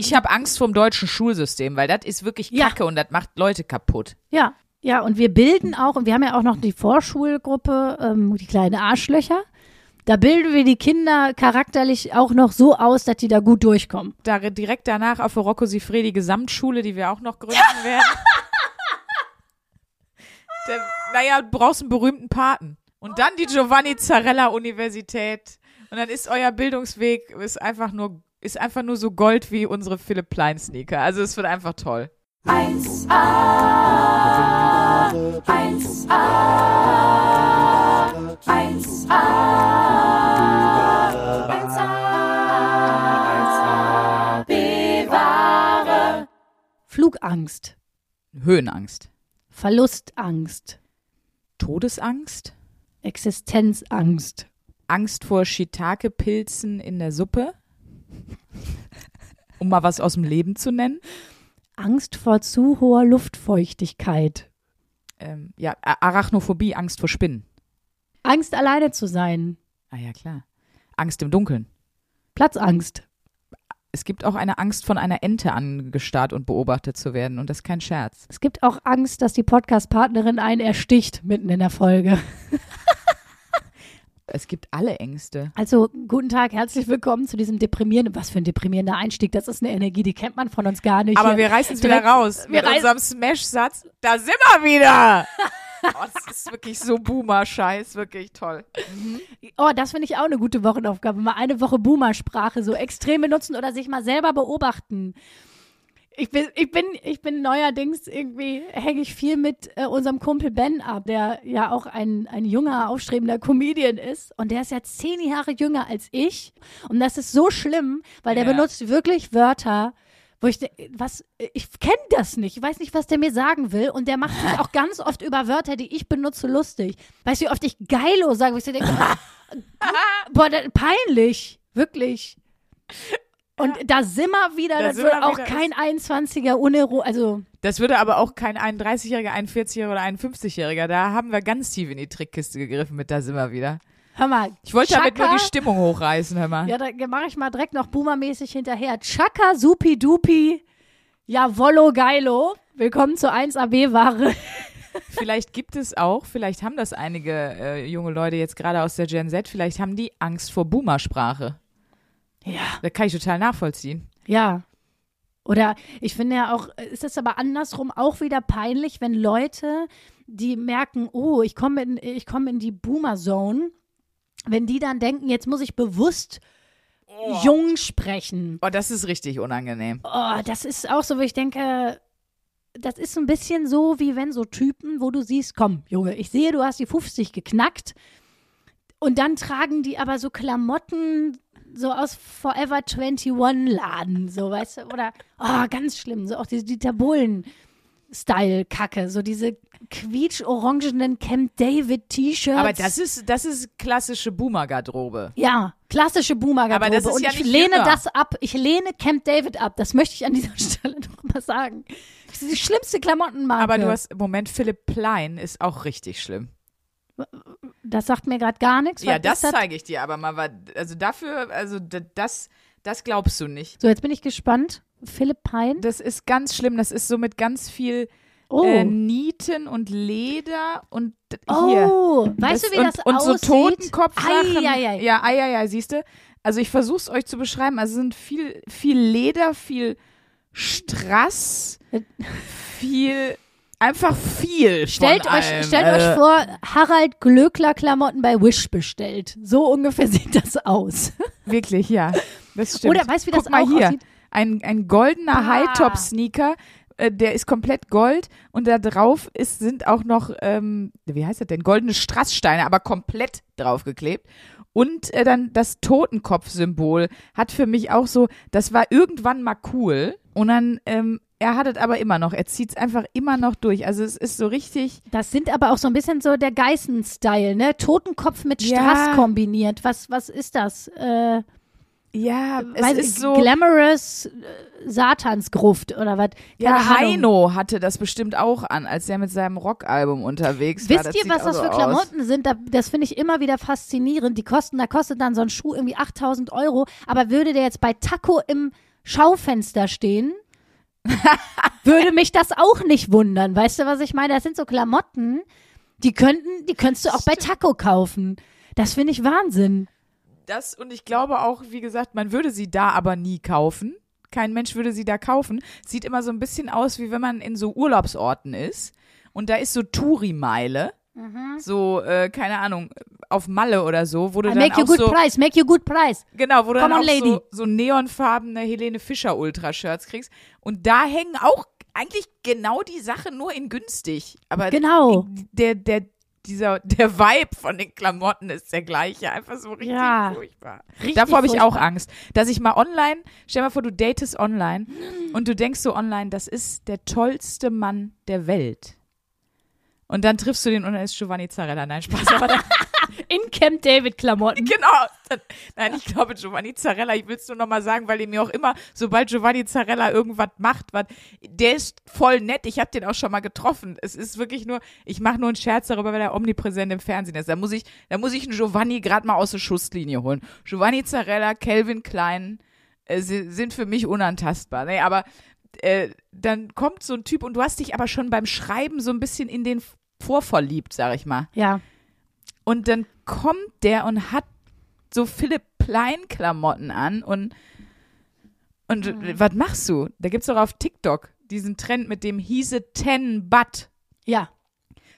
Ich habe Angst vor dem deutschen Schulsystem, weil das ist wirklich Ja. Kacke und das macht Leute kaputt. Ja, ja, und wir bilden auch, und wir haben ja auch noch die Vorschulgruppe, ähm, die kleinen Arschlöcher. Da bilden wir die Kinder charakterlich auch noch so aus, dass die da gut durchkommen. Da direkt danach auf der Rocco Sifredi Gesamtschule, die wir auch noch gründen werden. Der, naja, du brauchst einen berühmten Paten. Und dann die Giovanni Zarella Universität. Und dann ist euer Bildungsweg ist einfach nur ist einfach nur so Gold wie unsere Philipp Plein Sneaker. Also es wird einfach toll. 1A, 1A, 1A, 1A, bewahre. Flugangst, Höhenangst. Verlustangst, Todesangst. Existenzangst, Angst vor Shiitake-Pilzen in der Suppe. Um mal was aus dem Leben zu nennen. Angst vor zu hoher Luftfeuchtigkeit, Ähm, ja, Arachnophobie, Angst vor Spinnen. Angst alleine zu sein, Ah ja, klar. Angst im Dunkeln. Platzangst, Es gibt auch eine Angst, von einer Ente angestarrt und beobachtet zu werden. Und das ist kein Scherz. Es gibt auch Angst, dass die Podcast-Partnerin einen ersticht mitten in der Folge. Es gibt alle Ängste. Also, guten Tag, herzlich willkommen zu diesem deprimierenden, was für ein deprimierender Einstieg. Das ist eine Energie, die kennt man von uns gar nicht. Aber wir reißen es wieder raus. wir Mit unserem Smash-Satz. Da sind wir wieder! oh, das ist wirklich so Boomer-Scheiß. Wirklich toll. Oh, das finde ich auch eine gute Wochenaufgabe. Mal eine Woche Boomer-Sprache so extrem benutzen oder sich mal selber beobachten. Ich bin, ich bin, ich bin neuerdings irgendwie, hänge ich viel mit äh, unserem Kumpel Ben ab, der ja auch ein, ein junger, aufstrebender Comedian ist. Und der ist ja zehn Jahre jünger als ich. Und das ist so schlimm, weil der Ja. benutzt wirklich Wörter, wo ich, was, ich kenne das nicht. Ich weiß nicht, was der mir sagen will. Und der macht sich auch ganz oft über Wörter, die ich benutze, lustig. Weißt du, wie oft ich geilo sage, wo ich so denke, boah, peinlich. Wirklich. Und da sind wir wieder, Da das wird wir auch kein 21er Unero, also Das würde aber auch kein 31-Jähriger, 41-Jähriger oder 51-Jähriger. Da haben wir ganz tief in die Trickkiste gegriffen mit da sind wir wieder. hör mal. Ich wollte damit nur Chaka- die Stimmung hochreißen, hör mal. Ja, da mache ich mal direkt noch boomermäßig hinterher. Chaka, supi, dupi, jawollo, geilo. Willkommen zur 1AB-Ware. Vielleicht gibt es auch, vielleicht haben das einige äh, junge Leute jetzt gerade aus der Gen Z, vielleicht haben die Angst vor Boomersprache. Ja. Das kann ich total nachvollziehen. Ja. Oder ich finde ja auch, ist es aber andersrum auch wieder peinlich, wenn Leute, die merken, oh, ich komme in, ich komme in die Boomer-Zone, wenn die dann denken, jetzt muss ich bewusst jung sprechen. Oh, das ist richtig unangenehm. Oh, das ist auch so, wo ich denke, das ist so ein bisschen so, wie wenn so Typen, wo du siehst, komm, Junge, ich sehe, du hast die 50 geknackt. Und dann tragen die aber so Klamotten so aus Forever 21 Laden, so, weißt du, oder, oh, ganz schlimm, so auch diese Dieter Bohlen Style-Kacke, so diese quietsch-orangenen Camp David T-Shirts. Aber das ist, das ist klassische Boomer-Garderobe. Ja, klassische Boomer-Garderobe. Aber das ist Und ja ich lehne jünger. das ab. Ich lehne Camp David ab. Das möchte ich an dieser Stelle noch mal sagen. Das ist die schlimmste Klamottenmarke. Aber du hast, Moment, Philipp Plein ist auch richtig schlimm. Das sagt mir gerade gar nichts. Ja, das ist zeige ich dir aber mal. Also dafür, also das, das glaubst du nicht. So, jetzt bin ich gespannt. Philipp Pein. Das ist ganz schlimm. Das ist so mit ganz viel Oh. äh, Nieten und Leder und hier. oh, weißt du, wie das und, und aussieht? so Totenkopfsachen. Ja, ei, ei, ei, siehst du? Also ich versuche es euch zu beschreiben. Also es sind viel, viel Leder, viel Strass, viel, einfach viel Stellt, von euch, allem. stellt äh, euch vor, Harald Glöckler Klamotten bei Wish bestellt. So ungefähr sieht das aus. Wirklich, ja. Das stimmt. Oder weißt du, wie Guck das mal auch hier. aussieht? Ein, ein goldener Bah. High-Top-Sneaker, äh, der ist komplett gold und da drauf ist, sind auch noch, ähm, wie heißt das denn, goldene Strasssteine, aber komplett draufgeklebt. Und äh, dann das Totenkopf-Symbol hat für mich auch so, das war irgendwann mal cool und dann, ähm, er hat es aber immer noch, er zieht es einfach immer noch durch. Also es ist so richtig, Das sind aber auch so ein bisschen so der Geißen-Style, ne? Totenkopf mit Ja. Strass kombiniert. Was, was ist das? Äh, ja, es weiß, ist so. Glamorous äh, Satansgruft oder was? Ja. Heino hatte das bestimmt auch an, als er mit seinem Rockalbum unterwegs war. Wisst ihr, was das so für aus. Klamotten sind? Da, das finde ich immer wieder faszinierend. Die kosten, da kostet dann so ein Schuh irgendwie 8000 Euro. Aber würde der jetzt bei Taco im Schaufenster stehen, würde mich das auch nicht wundern. Weißt du, was ich meine? Das sind so Klamotten, die könnten, die könntest du auch bei Taco kaufen. Das finde ich Wahnsinn. Das und ich glaube auch, wie gesagt, man würde sie da aber nie kaufen. Kein Mensch würde sie da kaufen. Sieht immer so ein bisschen aus, wie wenn man in so Urlaubsorten ist und da ist so Touri-Meile. So, äh, keine Ahnung, auf Malle oder so, wo du dann Make you auch good so, price, make you good price. genau, wo du Come dann on, auch lady. so, so neonfarbene Helene Fischer Ultra-Shirts kriegst. Und da hängen auch eigentlich genau die Sachen nur in günstig. Aber Genau. der, der, dieser, der Vibe von den Klamotten ist der gleiche. Einfach so richtig Ja. furchtbar. Richtig Davor habe ich auch. Angst, dass ich mal online, stell mal vor, du datest online und du denkst so online, das ist der tollste Mann der Welt. Und dann triffst du den und dann ist Giovanni Zarella. Nein, Spaß, In Camp David Klamotten. genau. Nein, ich glaube Giovanni Zarella, ich will es nur noch mal sagen, weil ihr mir auch immer, sobald Giovanni Zarella irgendwas macht, was, der ist voll nett. Ich habe den auch schon mal getroffen. Es ist wirklich nur, ich mache nur einen Scherz darüber, weil er omnipräsent im Fernsehen ist. Da muss ich, da muss ich einen Giovanni gerade mal aus der Schusslinie holen. Giovanni Zarella, Calvin Klein äh, si- sind für mich unantastbar. Nee, aber äh, dann kommt so ein Typ und du hast dich aber schon beim Schreiben so ein bisschen in den vorverliebt, sag ich mal. Ja. Und dann kommt der und hat so Philipp Plein Klamotten an und und Mhm. was machst du? Da gibt's doch auf TikTok diesen Trend mit dem He's a 10 But. Ja.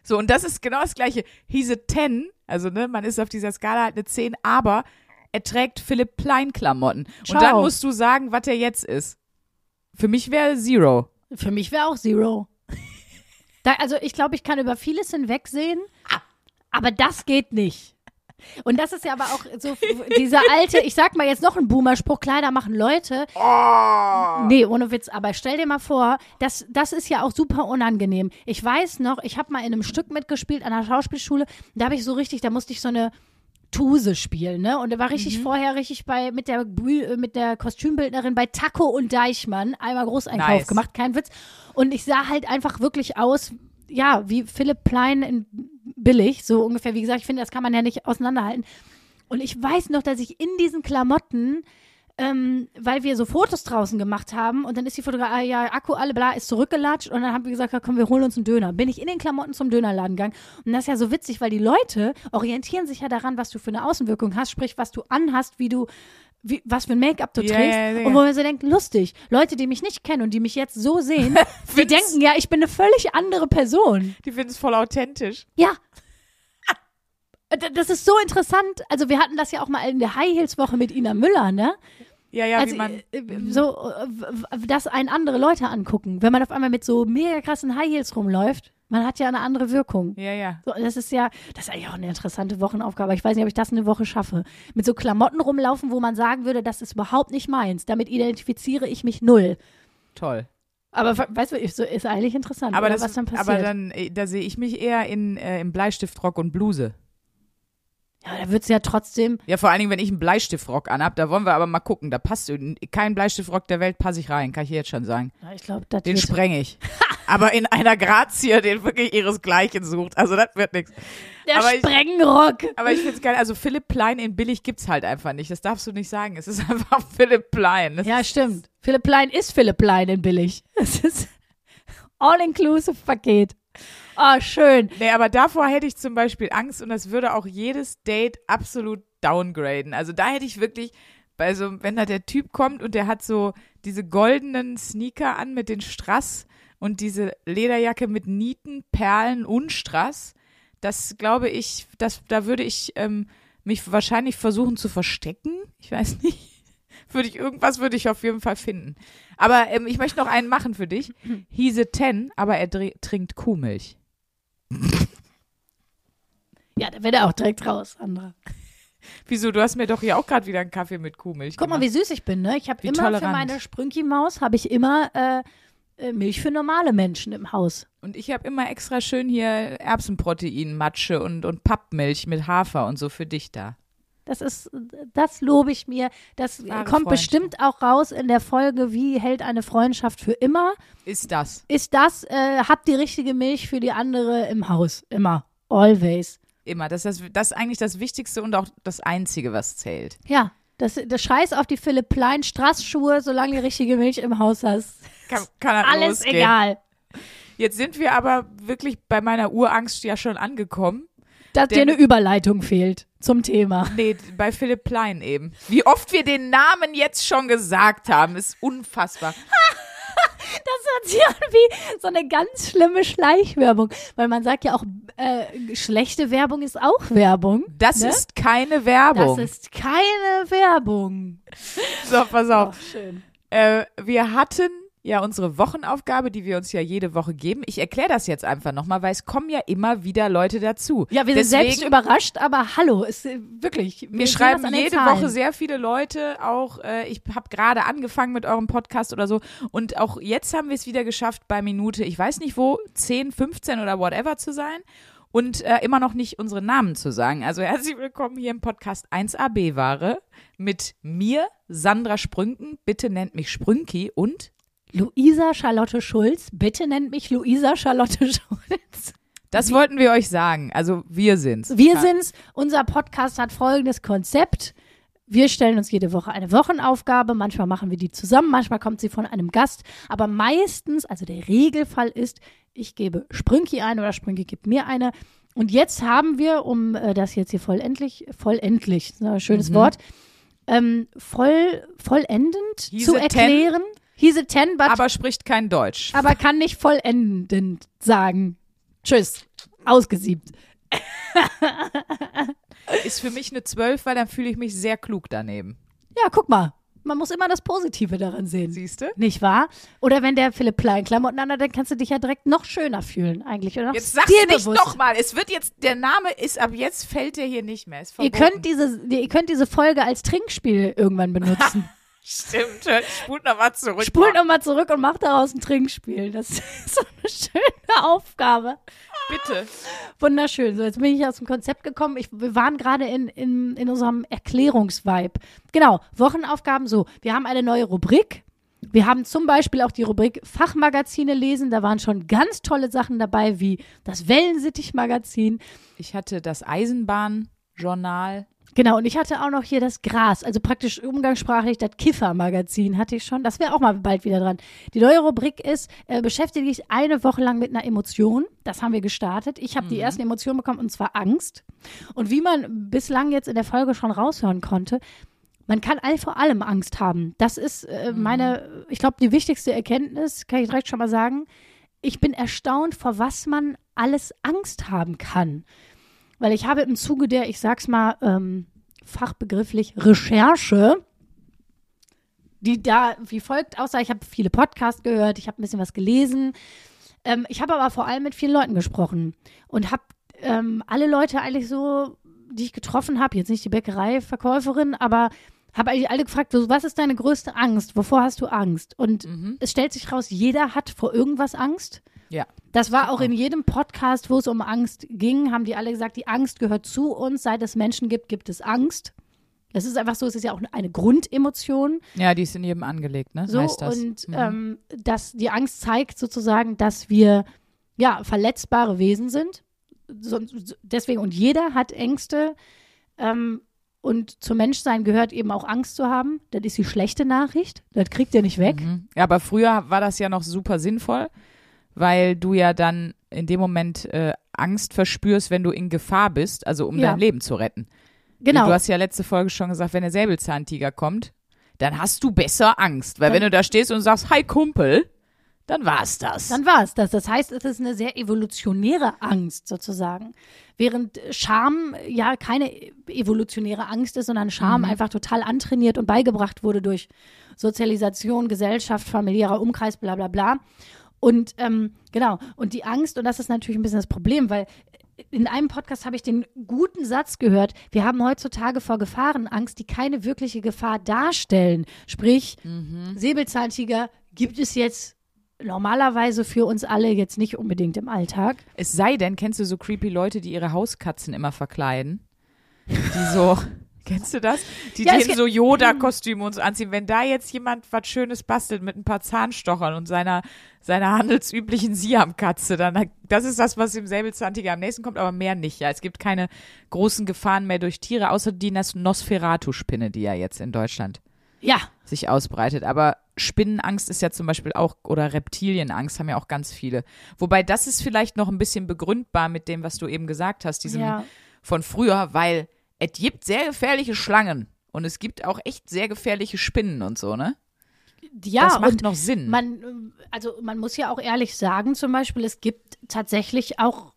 So, und das ist genau das gleiche. A 10, also ne, man ist auf dieser Skala halt eine 10, aber er trägt Philipp Plein Klamotten. Und dann musst du sagen, was er jetzt ist. Für mich wäre Zero. Für mich wäre auch Zero. Da, also ich glaube, ich kann über vieles hinwegsehen, aber das geht nicht. Und das ist ja aber auch so dieser alte, ich sag mal jetzt noch ein Boomer-Spruch, Kleider machen Leute. Nee, ohne Witz, aber stell dir mal vor, das, das ist ja auch super unangenehm. Ich weiß noch, ich habe mal in einem Stück mitgespielt an der Schauspielschule, da habe ich so richtig, da musste ich so eine Tuse spielen, ne? Und er war richtig vorher richtig bei mit der Bü- äh, mit der Kostümbildnerin bei Taco und Deichmann einmal Großeinkauf Nice. gemacht, kein Witz. Und ich sah halt einfach wirklich aus, ja, wie Philipp Plein in billig, so ungefähr. Wie gesagt, ich finde, das kann man ja nicht auseinanderhalten. Und ich weiß noch, dass ich in diesen Klamotten ähm, weil wir so Fotos draußen gemacht haben und dann ist die Fotograf, ah, ja, Akku, alle bla, ist zurückgelatscht und dann haben wir gesagt, ja, komm, wir holen uns einen Döner. Bin ich in den Klamotten zum Dönerladen gegangen und das ist ja so witzig, weil die Leute orientieren sich ja daran, was du für eine Außenwirkung hast, sprich, was du anhast, wie du, wie, was für ein Make-up du Ja, trägst ja, ja. und wo man so denkt, lustig, Leute, die mich nicht kennen und die mich jetzt so sehen, die denken ja, ich bin eine völlig andere Person. Die finden es voll authentisch. Ja. D- Das ist so interessant. Also wir hatten das ja auch mal in der High Heels Woche mit Ina Müller, ne? Ja, ja, also wie man. äh, so, äh, w- w- dass einen andere Leute angucken. Wenn man auf einmal mit so mega krassen High Heels rumläuft, man hat ja eine andere Wirkung. Ja, ja. So, das ist ja, das ist eigentlich auch eine interessante Wochenaufgabe. Ich weiß nicht, ob ich das eine Woche schaffe. Mit so Klamotten rumlaufen, wo man sagen würde, das ist überhaupt nicht meins. Damit identifiziere ich mich null. Toll. Aber we- weißt du, ist, so, ist eigentlich interessant, Aber, oder, das, was dann passiert. aber dann, äh, da sehe ich mich eher in, äh, im Bleistiftrock und Bluse. Ja, da wird es ja trotzdem, Ja, vor allen Dingen, wenn ich einen Bleistiftrock anhab, da wollen wir aber mal gucken. Da passt kein Bleistiftrock der Welt passe ich rein, kann ich jetzt schon sagen. ja, ich glaube, Den spreng ich. aber in einer Grazie, den wirklich ihresgleichen sucht. Also das wird nichts. der aber ich- Sprengenrock. Aber ich find's geil. Also Philipp Plein in billig gibt's halt einfach nicht. Das darfst du nicht sagen. Es ist einfach Philipp Plein. Das Ja, stimmt. Philipp Plein ist Philipp Plein in billig. Es ist All-Inclusive-Paket. Oh, schön. Nee, aber davor hätte ich zum Beispiel Angst und das würde auch jedes Date absolut downgraden. Also da hätte ich wirklich, bei so, wenn da der Typ kommt und der hat so diese goldenen Sneaker an mit den Strass und diese Lederjacke mit Nieten, Perlen und Strass, das glaube ich, das, da würde ich ähm, mich wahrscheinlich versuchen zu verstecken. Ich weiß nicht. Würde ich, irgendwas würde ich auf jeden Fall finden. Aber ähm, ich möchte noch einen machen für dich. A 10, aber er trinkt Kuhmilch. Ja, da wird er auch direkt raus, Sandra. Wieso? Du hast mir doch hier auch gerade wieder einen Kaffee mit Kuhmilch Guck mal, gemacht. wie süß ich bin, ne? Ich habe Wie immer für tolerant. meine Sprünki-Maus, habe ich immer äh, äh, Milch für normale Menschen im Haus. Und ich habe immer extra schön hier Erbsenprotein, Matsche und, und Pappmilch mit Hafer und so für dich da. Das ist, das lobe ich mir. Das Wahre kommt bestimmt auch raus in der Folge, wie hält eine Freundschaft für immer. Ist das. Ist das, äh, habt die richtige Milch für die andere im Haus. Immer. Always. Immer. Das ist, das, das ist eigentlich das Wichtigste und auch das Einzige, was zählt. Ja, Das, das Scheiß auf die Philipp Plein Straßschuhe, solange die richtige Milch im Haus hast. Kann, kann das Alles losgehen. egal. Jetzt sind wir aber wirklich bei meiner Urangst ja schon angekommen. Dass Der- dir eine Überleitung fehlt zum Thema. Nee, bei Philipp Plein eben. Wie oft wir den Namen jetzt schon gesagt haben, ist unfassbar. Das hört sich an wie so eine ganz schlimme Schleichwerbung. Weil man sagt ja auch, äh, schlechte Werbung ist auch Werbung. Das Ne? ist keine Werbung. Das ist keine Werbung. so, pass auf. schön. Äh, wir hatten ja unsere Wochenaufgabe, die wir uns ja jede Woche geben. Ich erkläre das jetzt einfach nochmal, weil es kommen ja immer wieder Leute dazu. Ja, wir sind Deswegen, selbst überrascht, aber hallo, ist äh, wirklich. wir sehen schreiben jede Zahlen. Woche sehr viele Leute auch, äh, ich habe gerade angefangen mit eurem Podcast oder so und auch jetzt haben wir es wieder geschafft, bei Minute, ich weiß nicht wo, 10, 15 oder whatever zu sein und äh, immer noch nicht unsere Namen zu sagen. Also herzlich willkommen hier im Podcast 1AB-Ware mit mir, Sandra Sprünken, bitte nennt mich Sprünki und Luisa Charlotte Schulz, bitte nennt mich Luisa Charlotte Schulz. das wollten wir euch sagen. Also wir sind's. Wir sind's. Unser Podcast hat folgendes Konzept. Wir stellen uns jede Woche eine Wochenaufgabe. Manchmal machen wir die zusammen, manchmal kommt sie von einem Gast. Aber meistens, also der Regelfall ist, ich gebe Sprünki eine oder Sprünki gibt mir eine. Und jetzt haben wir, um äh, das jetzt hier vollendlich, vollendlich, ist ein schönes Wort, ähm, voll, vollendend He's zu a ten. He's a ten, but aber spricht kein Deutsch. aber kann nicht vollendend sagen. Tschüss. Ausgesiebt. Ist für mich eine 12, weil dann fühle ich mich sehr klug daneben. Ja, guck mal. Man muss immer das Positive daran sehen. Siehst du? Nicht wahr? Oder wenn der Philipp Plein Klamotten anhat, dann kannst du dich ja direkt noch schöner fühlen eigentlich. Oder Jetzt sag's nicht nochmal. Es wird jetzt, der Name ist ab jetzt fällt der hier nicht mehr. Ihr könnt, diese, ihr könnt diese Folge als Trinkspiel irgendwann benutzen. Stimmt, spult nochmal zurück. Spult nochmal zurück und macht daraus ein Trinkspiel. Das ist so eine schöne Aufgabe. Bitte. Wunderschön. So, jetzt bin ich aus dem Konzept gekommen. Ich, wir waren gerade in, in, in unserem Erklärungsvibe. Genau, Wochenaufgaben so. Wir haben eine neue Rubrik. Wir haben zum Beispiel auch die Rubrik Fachmagazine lesen. Da waren schon ganz tolle Sachen dabei, wie das Wellensittich-Magazin. Ich hatte das Eisenbahnjournal. Genau, und ich hatte auch noch hier das Gras, also praktisch umgangssprachlich das Kiffer-Magazin hatte ich schon. Das wäre auch mal bald wieder dran. Die neue Rubrik ist, äh, beschäftige dich eine Woche lang mit einer Emotion. Das haben wir gestartet. Ich habe die ersten Emotionen bekommen, und zwar Angst. Und wie man bislang jetzt in der Folge schon raushören konnte, man kann all vor allem Angst haben. Das ist äh, meine, ich glaube, die wichtigste Erkenntnis, kann ich direkt schon mal sagen. Ich bin erstaunt, vor was man alles Angst haben kann. Weil ich habe im Zuge der, ich sag's mal, ähm, fachbegrifflich Recherche, die da wie folgt aussah. Ich habe viele Podcasts gehört, ich habe ein bisschen was gelesen. Ähm, ich habe aber vor allem mit vielen Leuten gesprochen und habe ähm, alle Leute eigentlich so, die ich getroffen habe, jetzt nicht die Bäckereiverkäuferin, aber habe eigentlich alle gefragt, so, was ist deine größte Angst? Wovor hast du Angst? Und es stellt sich raus, jeder hat vor irgendwas Angst. Ja. Das war auch in jedem Podcast, wo es um Angst ging, haben die alle gesagt, die Angst gehört zu uns. Seit es Menschen gibt, gibt es Angst. Das ist einfach so, es ist ja auch eine Grundemotion. Ja, die ist in jedem angelegt, ne? So, heißt das. und Mhm. ähm, dass die Angst zeigt sozusagen, dass wir ja verletzbare Wesen sind. So, deswegen, und jeder hat Ängste. Ähm, und zum Menschsein gehört eben auch Angst zu haben. Das ist die schlechte Nachricht. Das kriegt ihr nicht weg. Mhm. Ja, aber früher war das ja noch super sinnvoll, weil du ja dann in dem Moment äh, Angst verspürst, wenn du in Gefahr bist, also um Ja. dein Leben zu retten. Genau. Du hast ja letzte Folge schon gesagt, wenn der Säbelzahntiger kommt, dann hast du besser Angst. Weil Dann- wenn du da stehst und sagst, hi Kumpel, dann war's das. Dann war es das. Das heißt, es ist eine sehr evolutionäre Angst sozusagen. Während Scham ja keine evolutionäre Angst ist, sondern Scham einfach total antrainiert und beigebracht wurde durch Sozialisation, Gesellschaft, familiärer Umkreis, bla bla bla. Und ähm, genau, und die Angst, und das ist natürlich ein bisschen das Problem, weil in einem Podcast habe ich den guten Satz gehört, wir haben heutzutage vor Gefahren Angst, die keine wirkliche Gefahr darstellen. Sprich, Säbelzahntiger gibt es jetzt normalerweise für uns alle jetzt nicht unbedingt im Alltag. Es sei denn, kennst du so creepy Leute, die ihre Hauskatzen immer verkleiden? Die so, Kennst du das? Die Ja, gibt- so Yoda-Kostüme und so anziehen. Wenn da jetzt jemand was Schönes bastelt mit ein paar Zahnstochern und seiner, seiner handelsüblichen Siam-Katze, dann, das ist das, was dem Säbelzahntiger am nächsten kommt, aber mehr nicht. Ja, es gibt keine großen Gefahren mehr durch Tiere, außer die Nos- Nosferatu-Spinne, die ja jetzt in Deutschland Ja, sich ausbreitet. Aber Spinnenangst ist ja zum Beispiel auch, oder Reptilienangst haben ja auch ganz viele. Wobei das ist vielleicht noch ein bisschen begründbar mit dem, was du eben gesagt hast, diesem ja. von früher, weil es gibt sehr gefährliche Schlangen und es gibt auch echt sehr gefährliche Spinnen und so, ne? Ja, das macht noch Sinn. man, also man muss ja auch ehrlich sagen, zum Beispiel, es gibt tatsächlich auch,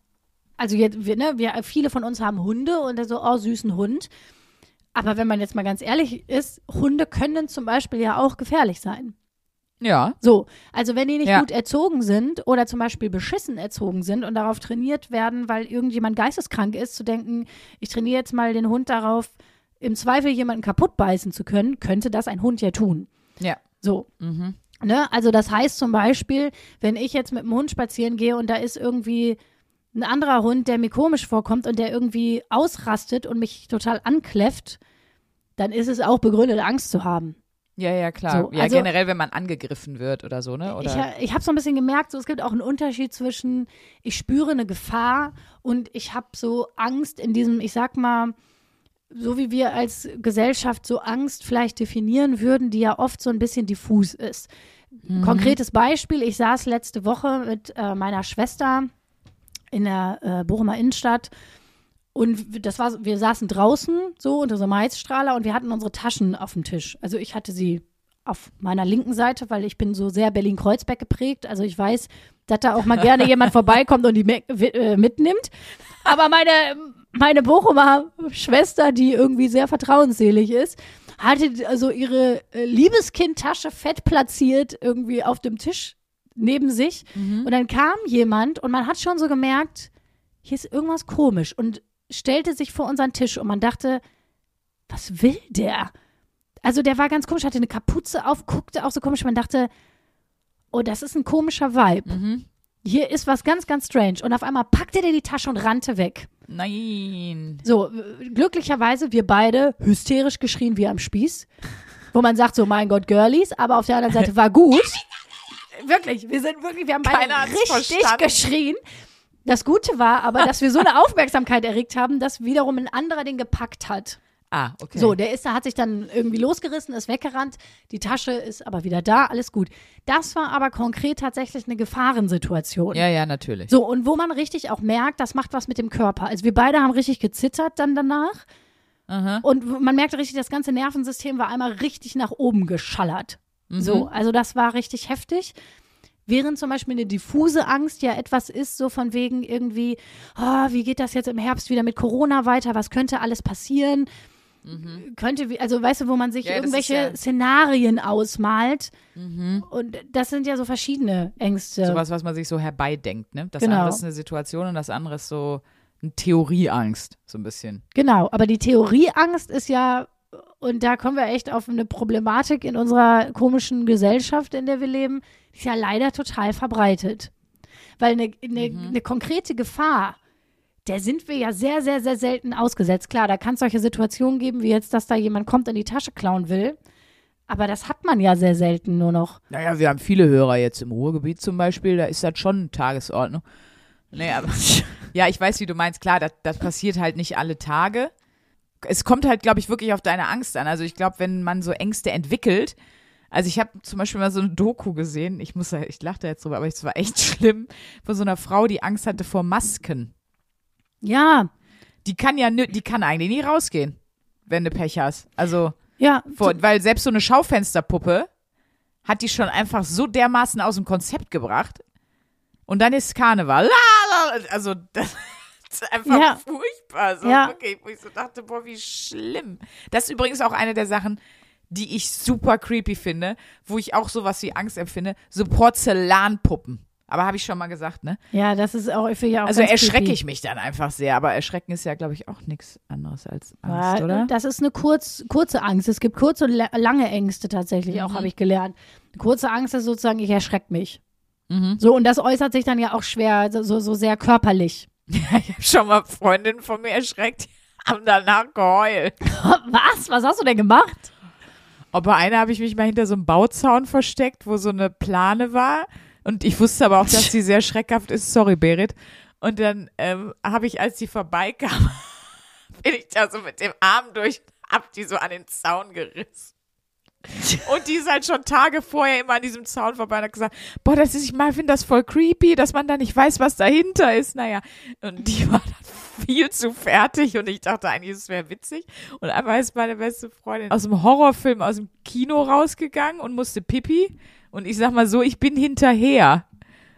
also jetzt, wir, ne, wir, viele von uns haben Hunde und so, oh, süßen Hund. Aber wenn man jetzt mal ganz ehrlich ist, Hunde können zum Beispiel ja auch gefährlich sein. Ja. So, also wenn die nicht Ja. gut erzogen sind oder zum Beispiel beschissen erzogen sind und darauf trainiert werden, weil irgendjemand geisteskrank ist, zu denken, ich trainiere jetzt mal den Hund darauf, im Zweifel jemanden kaputt beißen zu können, könnte das ein Hund ja tun. Ja. So. Mhm. Ne? Also das heißt zum Beispiel, wenn ich jetzt mit dem Hund spazieren gehe und da ist irgendwie ein anderer Hund, der mir komisch vorkommt und der irgendwie ausrastet und mich total ankläfft, dann ist es auch begründet, Angst zu haben. Ja, ja, klar. So, ja, also- generell, wenn man angegriffen wird oder so, ne? Oder, Ich, ich habe so ein bisschen gemerkt, so, es gibt auch einen Unterschied zwischen, ich spüre eine Gefahr und ich habe so Angst in diesem, ich sag mal, so wie wir als Gesellschaft so Angst vielleicht definieren würden, die ja oft so ein bisschen diffus ist. Konkretes Beispiel, ich saß letzte Woche mit äh, meiner Schwester in der äh, Bochumer Innenstadt und das war, wir saßen draußen so unter so einem Heizstrahler und wir hatten unsere Taschen auf dem Tisch. Also ich hatte sie auf meiner linken Seite, weil ich bin so sehr Berlin-Kreuzberg geprägt. Also ich weiß, dass da auch mal gerne jemand vorbeikommt und die äh, mitnimmt. Aber meine, meine Bochumer Schwester, die irgendwie sehr vertrauensselig ist, hatte also ihre äh, Liebeskind-Tasche fett platziert irgendwie auf dem Tisch neben sich. Und dann kam jemand und man hat schon so gemerkt, hier ist irgendwas komisch und stellte sich vor unseren Tisch und man dachte, was will der? Also der war ganz komisch, hatte eine Kapuze auf, guckte auch so komisch. Man dachte, oh, das ist ein komischer Vibe. Mhm. Hier ist was ganz, ganz strange. Und auf einmal packte der die Tasche und rannte weg. Nein. So, glücklicherweise wir beide hysterisch geschrien wie am Spieß. Wo man sagt so, mein Gott, Girlies. Aber auf der anderen Seite war gut. Wirklich, wir sind wirklich, wir haben beide richtig verstanden. geschrien. Das Gute war aber, dass wir so eine Aufmerksamkeit erregt haben, dass wiederum ein anderer den gepackt hat. Ah, okay. So, der ist, da hat sich dann irgendwie losgerissen, ist weggerannt. Die Tasche ist aber wieder da, alles gut. Das war aber konkret tatsächlich eine Gefahrensituation. ja, ja, natürlich. So, und wo man richtig auch merkt, das macht was mit dem Körper. Also wir beide haben richtig gezittert dann danach. Aha. Und man merkte richtig, das ganze Nervensystem war einmal richtig nach oben geschallert. Mhm. So, also das war richtig heftig. Während zum Beispiel eine diffuse Angst ja etwas ist, so von wegen irgendwie, oh, wie geht das jetzt im Herbst wieder mit Corona weiter? Was könnte alles passieren? Könnte, wie- also weißt du, wo man sich Mhm. Ja, irgendwelche ja- Mhm. Szenarien ausmalt. Und das sind ja so verschiedene Ängste. Sowas, was man sich so herbeidenkt, ne? Das Genau. andere ist eine Situation und das andere ist so eine Theorieangst, so ein bisschen. Genau, aber die Theorieangst ist ja, und da kommen wir echt auf eine Problematik in unserer komischen Gesellschaft, in der wir leben, ist ja leider total verbreitet. Weil eine, eine, Mhm. eine konkrete Gefahr, der sind wir ja sehr, sehr, sehr selten ausgesetzt. Klar, da kann es solche Situationen geben, wie jetzt, dass da jemand kommt und die Tasche klauen will. Aber das hat man ja sehr selten nur noch. Naja, wir haben viele Hörer jetzt im Ruhrgebiet zum Beispiel, da ist das schon Tagesordnung. Nee, aber ja, ich weiß, wie du meinst. Klar, das, das passiert halt nicht alle Tage. Es kommt halt, glaube ich, wirklich auf deine Angst an. Also ich glaube, wenn man so Ängste entwickelt, also ich habe zum Beispiel mal so eine Doku gesehen, ich muss, ich lache da jetzt drüber, aber es war echt schlimm, von so einer Frau, die Angst hatte vor Masken. Ja, Die kann ja, die kann eigentlich nie rausgehen, wenn du Pech hast. Also ja. vor, weil selbst so eine Schaufensterpuppe hat die schon einfach so dermaßen aus dem Konzept gebracht. Und dann ist Karneval. Also das ist einfach Ja. furchtbar. So Ja. wirklich, wo ich so dachte, boah, wie schlimm. Das ist übrigens auch eine der Sachen, die ich super creepy finde, wo ich auch sowas wie Angst empfinde. So Porzellanpuppen. Aber habe ich schon mal gesagt, ne? Ja, das ist auch für ja auch Also erschrecke ich mich dann einfach sehr. Aber erschrecken ist ja, glaube ich, auch nichts anderes als Ja, Angst, oder? Das ist eine kurz, kurze Angst. Es gibt kurze und la- lange Ängste tatsächlich, Mhm. auch habe ich gelernt. Kurze Angst ist sozusagen, ich erschrecke mich. Mhm. So, und das äußert sich dann ja auch schwer, so, so, sehr körperlich. Ja, ich habe schon mal Freundinnen von mir erschreckt. haben danach geheult. Was? Was hast du denn gemacht? Bei einer habe ich mich mal hinter so einem Bauzaun versteckt, wo so eine Plane war. Und ich wusste aber auch, dass die sehr schreckhaft ist. Sorry, Berit. Und dann ähm, habe ich, als die vorbeikam, bin ich da so mit dem Arm durch, hab die so an den Zaun gerissen. Und die ist halt schon Tage vorher immer an diesem Zaun vorbei und hat gesagt, boah, das ist, ich mal finde das voll creepy, dass man da nicht weiß, was dahinter ist. Naja, und die war dann viel zu fertig und ich dachte eigentlich, es wäre witzig. Und einmal ist meine beste Freundin aus dem Horrorfilm, aus dem Kino rausgegangen und musste pipi. Und ich sag mal so, ich bin hinterher.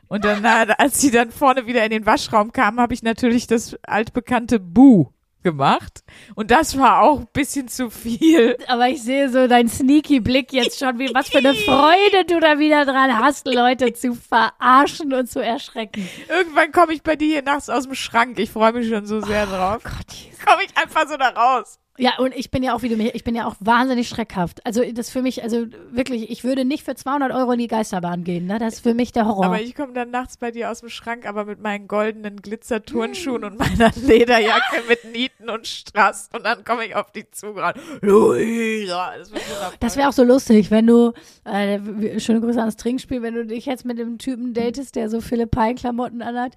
Und dann, als sie dann vorne wieder in den Waschraum kam, habe ich natürlich das altbekannte Bu gemacht. Und das war auch ein bisschen zu viel. Aber ich sehe so deinen sneaky Blick jetzt schon, wie was für eine Freude du da wieder dran hast, Leute zu verarschen und zu erschrecken. Irgendwann komme ich bei dir hier nachts aus dem Schrank. Ich freue mich schon so sehr drauf. Gott, Jesus. Komme ich einfach so da raus. Ja, und ich bin ja auch, wie du mir, ich bin ja auch wahnsinnig schreckhaft. Also das für mich, also wirklich, ich würde nicht für 200 Euro in die Geisterbahn gehen, ne? Das ist für mich der Horror. Aber ich komme dann nachts bei dir aus dem Schrank, aber mit meinen goldenen Glitzerturnschuhen und meiner Lederjacke mit Nieten und Strass. Und dann komme ich auf die zu gerade. Luisa. Das. Das wäre auch so lustig, wenn du, äh, schöne Grüße ans Trinkspiel, wenn du dich jetzt mit dem Typen datest, der so Philippine-Klamotten anhat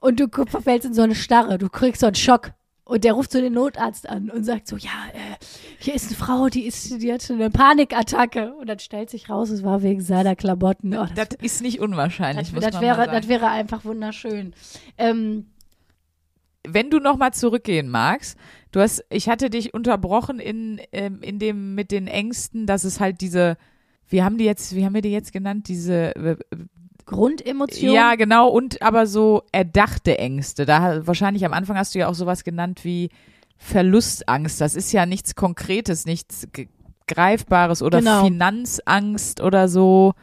und du verfällst in so eine Starre, du kriegst so einen Schock. Und der ruft so den Notarzt an und sagt so, ja, äh, hier ist eine Frau, die ist, die hat eine Panikattacke. Und dann stellt sich raus, es war wegen seiner Klamotten. Oh, das Das ist nicht unwahrscheinlich, das, muss das man wäre, sagen. das wäre einfach wunderschön. Ähm, wenn du noch mal zurückgehen magst, du hast, ich hatte dich unterbrochen in, ähm, in dem mit den Ängsten, dass es halt diese, wie haben die jetzt, wie haben wir die jetzt genannt, diese, äh, Grundemotion. ja genau und aber so erdachte Ängste. Da wahrscheinlich am Anfang hast du ja auch sowas genannt wie Verlustangst. Das ist ja nichts Konkretes, nichts greifbares oder Genau. Finanzangst oder so,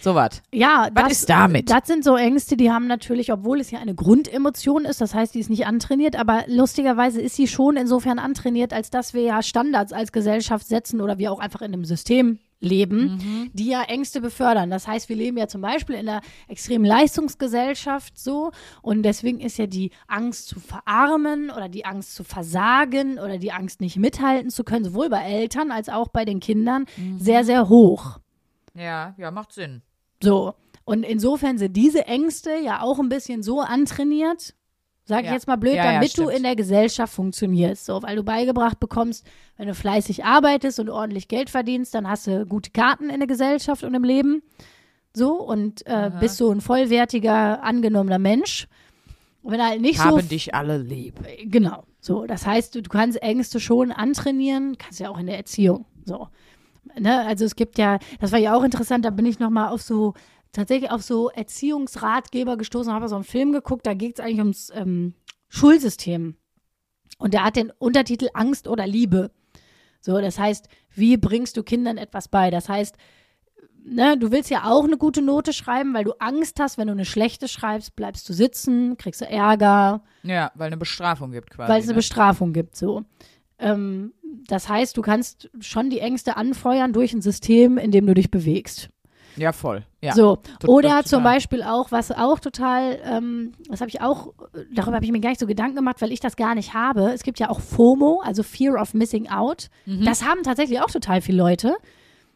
sowas. Ja, Was das, ist damit? Das sind so Ängste, die haben natürlich, obwohl es ja eine Grundemotion ist, das heißt, die ist nicht antrainiert, aber lustigerweise ist sie schon insofern antrainiert, als dass wir ja Standards als Gesellschaft setzen oder wir auch einfach in einem System leben, Mhm. die ja Ängste befördern. Das heißt, wir leben ja zum Beispiel in einer extremen Leistungsgesellschaft so und deswegen ist ja die Angst zu verarmen oder die Angst zu versagen oder die Angst nicht mithalten zu können, sowohl bei Eltern als auch bei den Kindern, Mhm. sehr, sehr hoch. Ja, ja, macht Sinn. So. Und insofern sind diese Ängste ja auch ein bisschen so antrainiert, sag ich Ja. jetzt mal blöd, Ja, ja, damit du stimmt. in der Gesellschaft funktionierst. So, weil du beigebracht bekommst, wenn du fleißig arbeitest und ordentlich Geld verdienst, dann hast du gute Karten in der Gesellschaft und im Leben. So, und äh, bist so ein vollwertiger, angenommener Mensch. Und wenn er halt nicht so Haben dich alle lieb. Genau. So, das heißt, du, du kannst Ängste schon antrainieren, kannst ja auch in der Erziehung. So. Ne? Also es gibt ja, das war ja auch interessant, da bin ich nochmal auf so, tatsächlich auf so Erziehungsratgeber gestoßen, habe so einen Film geguckt, da geht es eigentlich ums ähm, Schulsystem. Und der hat den Untertitel Angst oder Liebe. So, das heißt, wie bringst du Kindern etwas bei? Das heißt, ne, du willst ja auch eine gute Note schreiben, weil du Angst hast, wenn du eine schlechte schreibst, bleibst du sitzen, kriegst du Ärger, Ja, weil eine Bestrafung gibt quasi. weil es eine ne? Bestrafung gibt, so. Ähm, das heißt, du kannst schon die Ängste anfeuern durch ein System, in dem du dich bewegst. Ja, voll. Ja. So. tot- Oder total. zum Beispiel auch, was auch total, ähm, das habe ich auch, darüber habe ich mir gar nicht so Gedanken gemacht, weil ich das gar nicht habe. Es gibt ja auch FOMO, also Fear of Missing Out. Mhm. Das haben tatsächlich auch total viele Leute.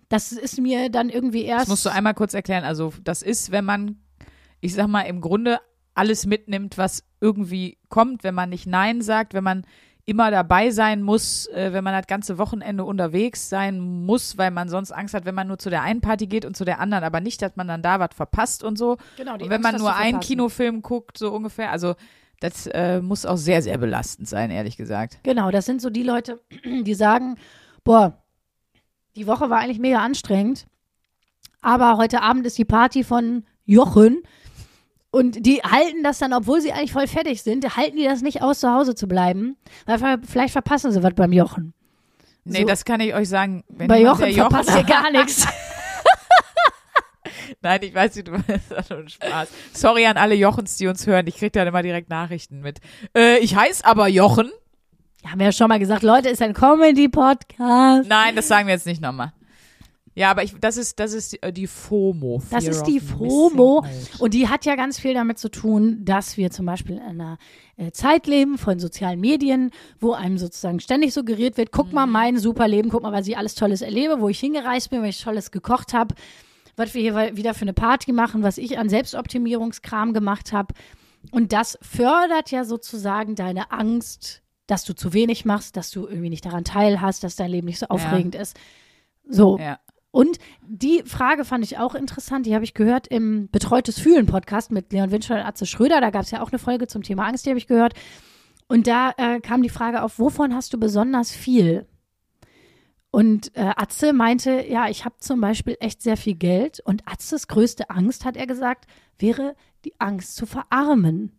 Das ist mir dann irgendwie erst. Das musst du einmal kurz erklären. Also, das ist, wenn man, ich sag mal, im Grunde alles mitnimmt, was irgendwie kommt, wenn man nicht Nein sagt, wenn man immer dabei sein muss, äh, wenn man das ganze Wochenende unterwegs sein muss, weil man sonst Angst hat, wenn man nur zu der einen Party geht und zu der anderen, aber nicht, dass man dann da was verpasst und so. genau, die Und wenn Angst, man nur einen. Kinofilm guckt, so ungefähr, also das äh, muss auch sehr, sehr belastend sein, ehrlich gesagt. Genau, das sind so die Leute, die sagen, boah, die Woche war eigentlich mega anstrengend, aber heute Abend ist die Party von Jochen und die halten das dann, obwohl sie eigentlich voll fertig sind, halten die das nicht aus, zu Hause zu bleiben, weil vielleicht verpassen sie was beim Jochen. Nee, So. das kann ich euch sagen. Bei Jochen der verpasst ihr gar nichts. Nein, ich weiß nicht, du das ist schon Spaß. Sorry an alle Jochens, die uns hören. Ich krieg dann immer direkt Nachrichten mit. Äh, ich heiße aber Jochen. Haben wir ja schon mal gesagt, Leute, ist ein Comedy-Podcast. Nein, das sagen wir jetzt nicht nochmal. Ja, aber ich, das ist, das ist die, die FOMO. Das Fear ist of die FOMO. Und die hat ja ganz viel damit zu tun, dass wir zum Beispiel in einer äh, Zeit leben von sozialen Medien, wo einem sozusagen ständig suggeriert wird, guck Mhm. mal mein super Leben, guck mal, was ich alles Tolles erlebe, wo ich hingereist bin, was ich Tolles gekocht habe, was wir hier wieder für eine Party machen, was ich an Selbstoptimierungskram gemacht habe. Und das fördert ja sozusagen deine Angst, dass du zu wenig machst, dass du irgendwie nicht daran teilhast, dass dein Leben nicht so aufregend ist. So. Ja. Und die Frage fand ich auch interessant, die habe ich gehört im Betreutes Fühlen Podcast mit Leon Winscheid und Atze Schröder. Da gab es ja auch eine Folge zum Thema Angst, die habe ich gehört. Und da äh, kam die Frage auf, wovon hast du besonders viel? Und äh, Atze meinte, ja, ich habe zum Beispiel echt sehr viel Geld. Und Atzes größte Angst, hat er gesagt, wäre die Angst zu verarmen.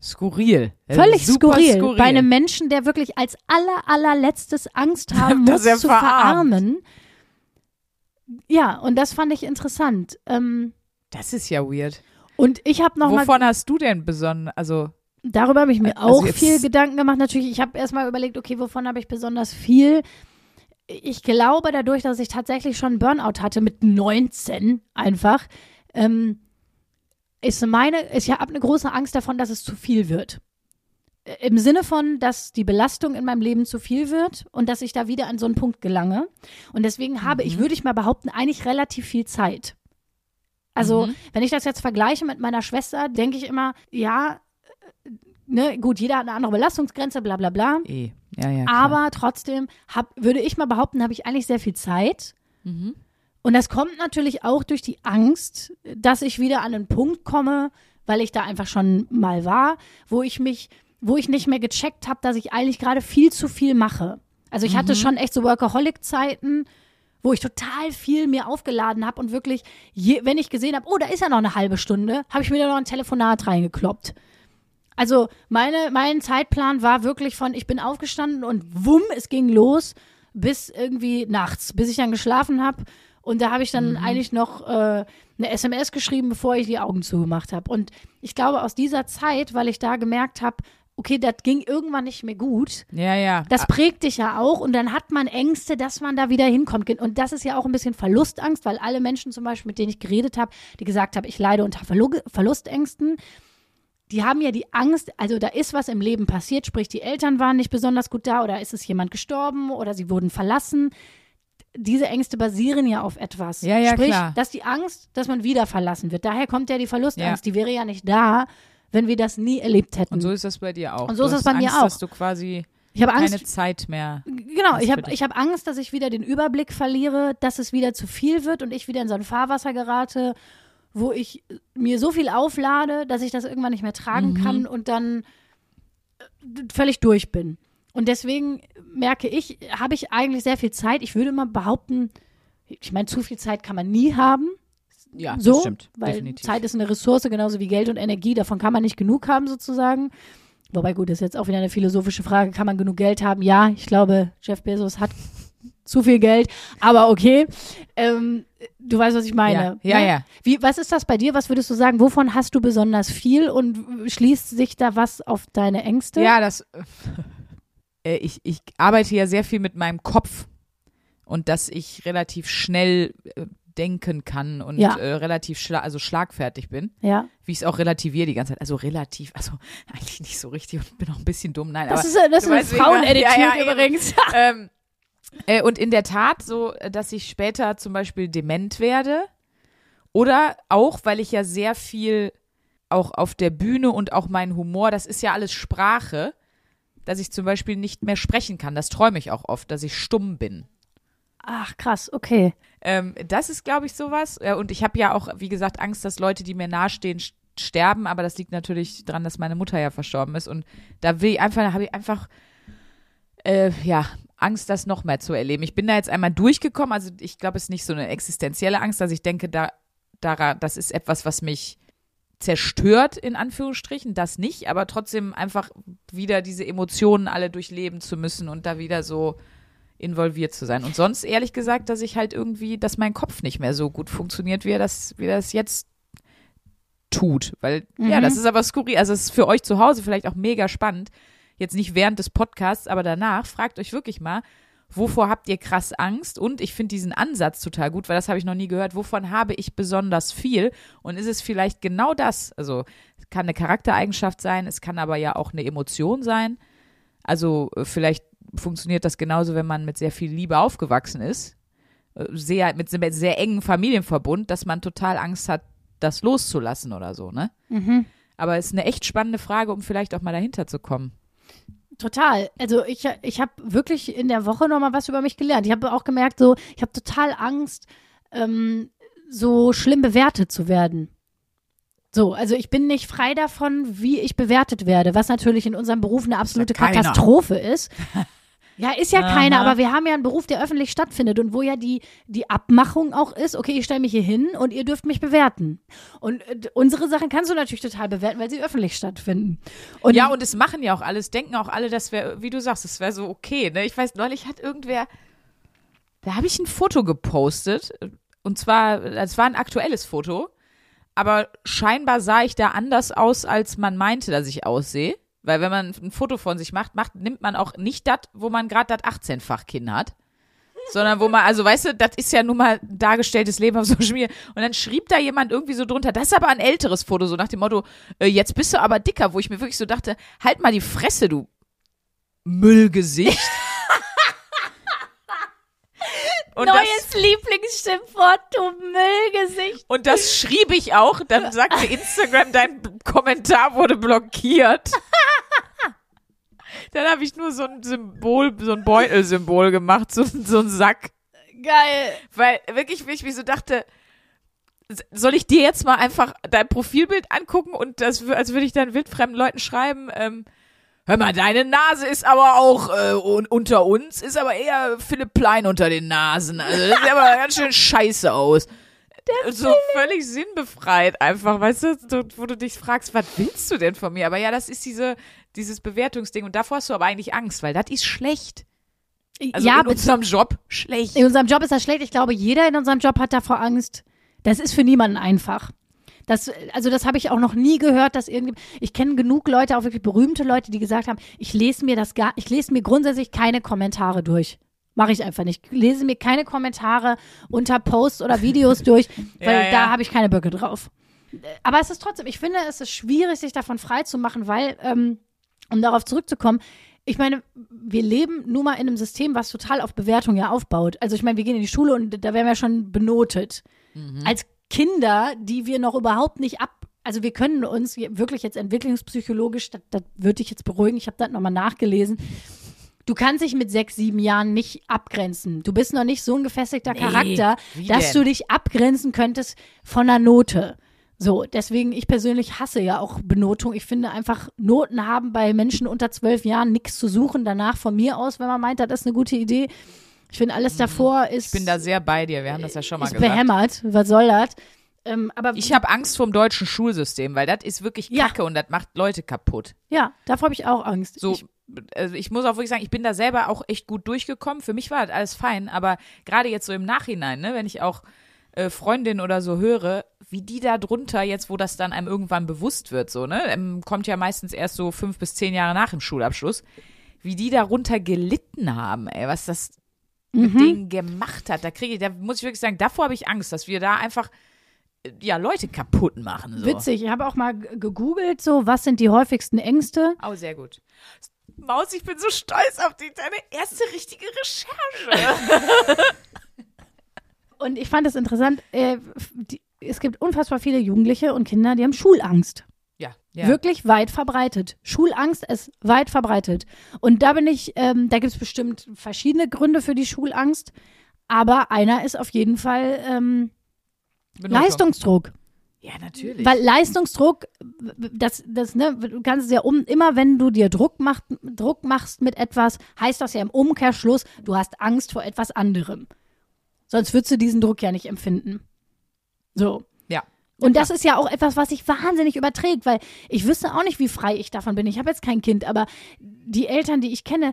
Skurril. Völlig skurril. skurril. Bei einem Menschen, der wirklich als aller, allerletztes Angst haben muss, zu verarmt. verarmen. Ja, und das fand ich interessant. Ähm, das ist ja weird. und ich habe noch mal, Wovon hast du denn besonders, also, darüber habe ich mir Also auch viel Gedanken gemacht. Natürlich, ich habe erstmal überlegt, okay, wovon habe ich besonders viel? Ich glaube, dadurch, dass ich tatsächlich schon Burnout hatte mit 19 einfach, ähm, ist meine, ich habe eine große Angst davon, dass es zu viel wird. Äh, Im Sinne von, dass die Belastung in meinem Leben zu viel wird und dass ich da wieder an so einen Punkt gelange. Und deswegen habe ich, würde ich mal behaupten, eigentlich relativ viel Zeit. Also, Mhm. wenn ich das jetzt vergleiche mit meiner Schwester, denke ich immer, ja, äh, ne, gut, jeder hat eine andere Belastungsgrenze, bla bla bla. eh. Ja, ja. Aber trotzdem hab, würde ich mal behaupten, habe ich eigentlich sehr viel Zeit. Mhm. Und das kommt natürlich auch durch die Angst, dass ich wieder an einen Punkt komme, weil ich da einfach schon mal war, wo ich mich, wo ich nicht mehr gecheckt habe, dass ich eigentlich gerade viel zu viel mache. Also ich hatte schon echt so Workaholic-Zeiten, wo ich total viel mir aufgeladen habe und wirklich, je, wenn ich gesehen habe, oh, da ist ja noch eine halbe Stunde, habe ich mir da noch ein Telefonat reingekloppt. Also meine, mein Zeitplan war wirklich von, ich bin aufgestanden und wumm, es ging los bis irgendwie nachts, bis ich dann geschlafen habe. Und da habe ich dann eigentlich noch äh, eine SMS geschrieben, bevor ich die Augen zugemacht habe. Und ich glaube, aus dieser Zeit, weil ich da gemerkt habe, okay, das ging irgendwann nicht mehr gut, Ja, ja. das prägt dich ja auch und dann hat man Ängste, dass man da wieder hinkommt. Und das ist ja auch ein bisschen Verlustangst, weil alle Menschen zum Beispiel, mit denen ich geredet habe, die gesagt haben, ich leide unter Verlu Verlustängsten, die haben ja die Angst, also da ist was im Leben passiert, sprich die Eltern waren nicht besonders gut da oder ist es jemand gestorben oder sie wurden verlassen. Diese Ängste basieren ja auf etwas. Ja, ja, Sprich, klar. dass die Angst, dass man wieder verlassen wird. Daher kommt ja die Verlustangst. Ja. Die wäre ja nicht da, wenn wir das nie erlebt hätten. Und so ist das bei dir auch. Und so du ist das bei mir Angst, auch. dass du quasi ich habe Angst, keine Zeit mehr. Genau, ich habe ich hab Angst, dass ich wieder den Überblick verliere, dass es wieder zu viel wird und ich wieder in so ein Fahrwasser gerate, wo ich mir so viel auflade, dass ich das irgendwann nicht mehr tragen Mhm. kann und dann äh, völlig durch bin. Und deswegen merke ich, habe ich eigentlich sehr viel Zeit. Ich würde mal behaupten, ich meine, zu viel Zeit kann man nie haben. Ja, so, das stimmt. weil definitiv. Zeit ist eine Ressource, genauso wie Geld und Energie. Davon kann man nicht genug haben, sozusagen. Wobei, gut, das ist jetzt auch wieder eine philosophische Frage. Kann man genug Geld haben? Ja, ich glaube, Jeff Bezos hat zu viel Geld, aber okay. Ähm, du weißt, was ich meine. Ja, ja, ne? ja. Wie, was ist das bei dir? Was würdest du sagen? Wovon hast du besonders viel und schließt sich da was auf deine Ängste? Ja, das. Äh, ich, ich arbeite ja sehr viel mit meinem Kopf und dass ich relativ schnell äh, denken kann und Ja. äh, relativ schla also schlagfertig bin, Ja. wie ich es auch relativiere die ganze Zeit. Also relativ, also eigentlich nicht so richtig und bin auch ein bisschen dumm. Nein, Das aber ist, das ist eine Frauenattitude. Ja, ja, übrigens. ähm, äh, und in der Tat so, dass ich später zum Beispiel dement werde. Oder auch, weil ich ja sehr viel auch auf der Bühne und auch mein Humor, das ist ja alles Sprache, dass ich zum Beispiel nicht mehr sprechen kann. Das träume ich auch oft, dass ich stumm bin. Ach, krass, okay. Ähm, das ist, glaube ich, sowas. Und ich habe ja auch, wie gesagt, Angst, dass Leute, die mir nahestehen, sterben. Aber das liegt natürlich daran, dass meine Mutter ja verstorben ist. Und da will ich einfach, habe ich einfach, äh, ja, Angst, das noch mehr zu erleben. Ich bin da jetzt einmal durchgekommen. Also ich glaube, es ist nicht so eine existenzielle Angst, dass ich denke, da, da, das ist etwas, was mich zerstört, in Anführungsstrichen, das nicht, aber trotzdem einfach wieder diese Emotionen alle durchleben zu müssen und da wieder so involviert zu sein. Und sonst ehrlich gesagt, dass ich halt irgendwie, dass mein Kopf nicht mehr so gut funktioniert, wie er das, wie er das jetzt tut. Weil, ja, Mhm. das ist aber skurril. Also es ist für euch zu Hause vielleicht auch mega spannend. Jetzt nicht während des Podcasts, aber danach, fragt euch wirklich mal, wovor habt ihr krass Angst? Und ich finde diesen Ansatz total gut, weil das habe ich noch nie gehört. Wovon habe ich besonders viel? Und ist es vielleicht genau das? Also es kann eine Charaktereigenschaft sein, es kann aber ja auch eine Emotion sein. Also äh, vielleicht funktioniert das genauso, wenn man mit sehr viel Liebe aufgewachsen ist, äh, sehr mit sehr, sehr engen Familienverbund, dass man total Angst hat, das loszulassen oder so, ne? Aber es ist eine echt spannende Frage, um vielleicht auch mal dahinter zu kommen. Total. Also ich, ich habe wirklich in der Woche noch mal was über mich gelernt. Ich habe auch gemerkt, so ich habe total Angst, ähm, so schlimm bewertet zu werden. So, also ich bin nicht frei davon, wie ich bewertet werde, was natürlich in unserem Beruf eine absolute. Katastrophe ist. Ja, ist ja Aha. keiner, aber wir haben ja einen Beruf, der öffentlich stattfindet und wo ja die, die Abmachung auch ist, okay, ich stelle mich hier hin und ihr dürft mich bewerten. Und äh, unsere Sachen kannst du natürlich total bewerten, weil sie öffentlich stattfinden. Und ja, und es machen ja auch alle, es denken auch alle, das wäre, wie du sagst, es wäre so okay. Ne? Ich weiß, neulich hat irgendwer, da habe ich ein Foto gepostet. Und zwar, es war ein aktuelles Foto, aber scheinbar sah ich da anders aus, als man meinte, dass ich aussehe. Weil wenn man ein Foto von sich macht, macht nimmt man auch nicht das, wo man gerade das 18-fach Kinn hat. Sondern wo man, also weißt du, das ist ja nun mal dargestelltes Leben auf Social Media. Und dann schrieb da jemand irgendwie so drunter, das ist aber ein älteres Foto, so nach dem Motto, äh, jetzt bist du aber dicker, wo ich mir wirklich so dachte, halt mal die Fresse, du Müllgesicht. Und das, Neues Lieblingsschimpfwort, du Müllgesicht. und das schrieb ich auch. Dann sagte Instagram, dein Kommentar wurde blockiert. Dann habe ich nur so ein Symbol, so ein Beutelsymbol gemacht, so, so ein Sack. Geil. Weil wirklich, wie ich mir so dachte, soll ich dir jetzt mal einfach dein Profilbild angucken und das, als würde ich dann wildfremden Leuten schreiben, ähm, hör mal, deine Nase ist aber auch äh, un unter uns, ist aber eher Philipp Plein unter den Nasen. Also das sieht aber ganz schön scheiße aus. So völlig sinnbefreit einfach, weißt du, wo du dich fragst, was willst du denn von mir? Aber ja, das ist diese, dieses Bewertungsding und davor hast du aber eigentlich Angst, weil das ist schlecht. Also ja, in unserem Job schlecht. in unserem Job ist das schlecht. Ich glaube, jeder in unserem Job hat davor Angst. Das ist für niemanden einfach. Das, also das habe ich auch noch nie gehört, dass irgendwie. Ich kenne genug Leute, auch wirklich berühmte Leute, die gesagt haben, ich lese mir das gar, ich lese mir grundsätzlich keine Kommentare durch. Mache ich einfach nicht. Ich lese mir keine Kommentare unter Posts oder Videos durch, weil Ja, ja. da habe ich keine Böcke drauf. Aber es ist trotzdem, ich finde, es ist schwierig, sich davon frei zu machen, weil, ähm, um darauf zurückzukommen, ich meine, wir leben nun mal in einem System, was total auf Bewertung ja aufbaut. Also ich meine, wir gehen in die Schule und da werden wir schon benotet. Als Kinder, die wir noch überhaupt nicht ab, also wir können uns wirklich jetzt entwicklungspsychologisch, das, das würde ich jetzt beruhigen, ich habe das nochmal nachgelesen. Du kannst dich mit sechs, sieben Jahren nicht abgrenzen. Du bist noch nicht so ein gefestigter Charakter, wie dass denn? du dich abgrenzen könntest von einer Note. So, deswegen, ich persönlich hasse ja auch Benotung. Ich finde einfach, Noten haben bei Menschen unter zwölf Jahren nichts zu suchen. Danach von mir aus, wenn man meint, das ist eine gute Idee. Ich finde, alles davor ist, Ich bin da sehr bei dir, wir haben das ja schon mal ist gesagt. behämmert. Was soll das? Ähm, aber Ich habe Angst vom deutschen Schulsystem, weil das ist wirklich Ja. Kacke und das macht Leute kaputt. ja, davor habe ich auch Angst. So, Ich, also ich muss auch wirklich sagen, ich bin da selber auch echt gut durchgekommen. Für mich war das alles fein, aber gerade jetzt so im Nachhinein, ne, wenn ich auch äh, Freundinnen oder so höre, wie die da drunter jetzt, wo das dann einem irgendwann bewusst wird, so, ne, ähm, kommt ja meistens erst so fünf bis zehn Jahre nach dem Schulabschluss, wie die darunter gelitten haben, ey, was das mit denen gemacht hat. Da kriege ich, da muss ich wirklich sagen, davor habe ich Angst, dass wir da einfach äh, ja Leute kaputt machen. So. Witzig, ich habe auch mal gegoogelt, so, was sind die häufigsten Ängste? Oh, sehr gut. Maus, ich bin so stolz auf dich. Deine erste richtige Recherche. Und ich fand es interessant, äh, die, es gibt unfassbar viele Jugendliche und Kinder, die haben Schulangst. ja, ja. Wirklich weit verbreitet. Schulangst ist weit verbreitet. Und da bin ich, ähm, da gibt es bestimmt verschiedene Gründe für die Schulangst, aber einer ist auf jeden Fall ähm. Leistungsdruck. Ja, natürlich. Weil Leistungsdruck, das, das, ne, du kannst es ja um, immer wenn du dir Druck, macht, Druck machst mit etwas, heißt das ja im Umkehrschluss, du hast Angst vor etwas anderem. Sonst würdest du diesen Druck ja nicht empfinden. So. ja. Und das ist ja auch etwas, was sich wahnsinnig überträgt, weil ich wüsste auch nicht, wie frei ich davon bin. Ich habe jetzt kein Kind, aber die Eltern, die ich kenne,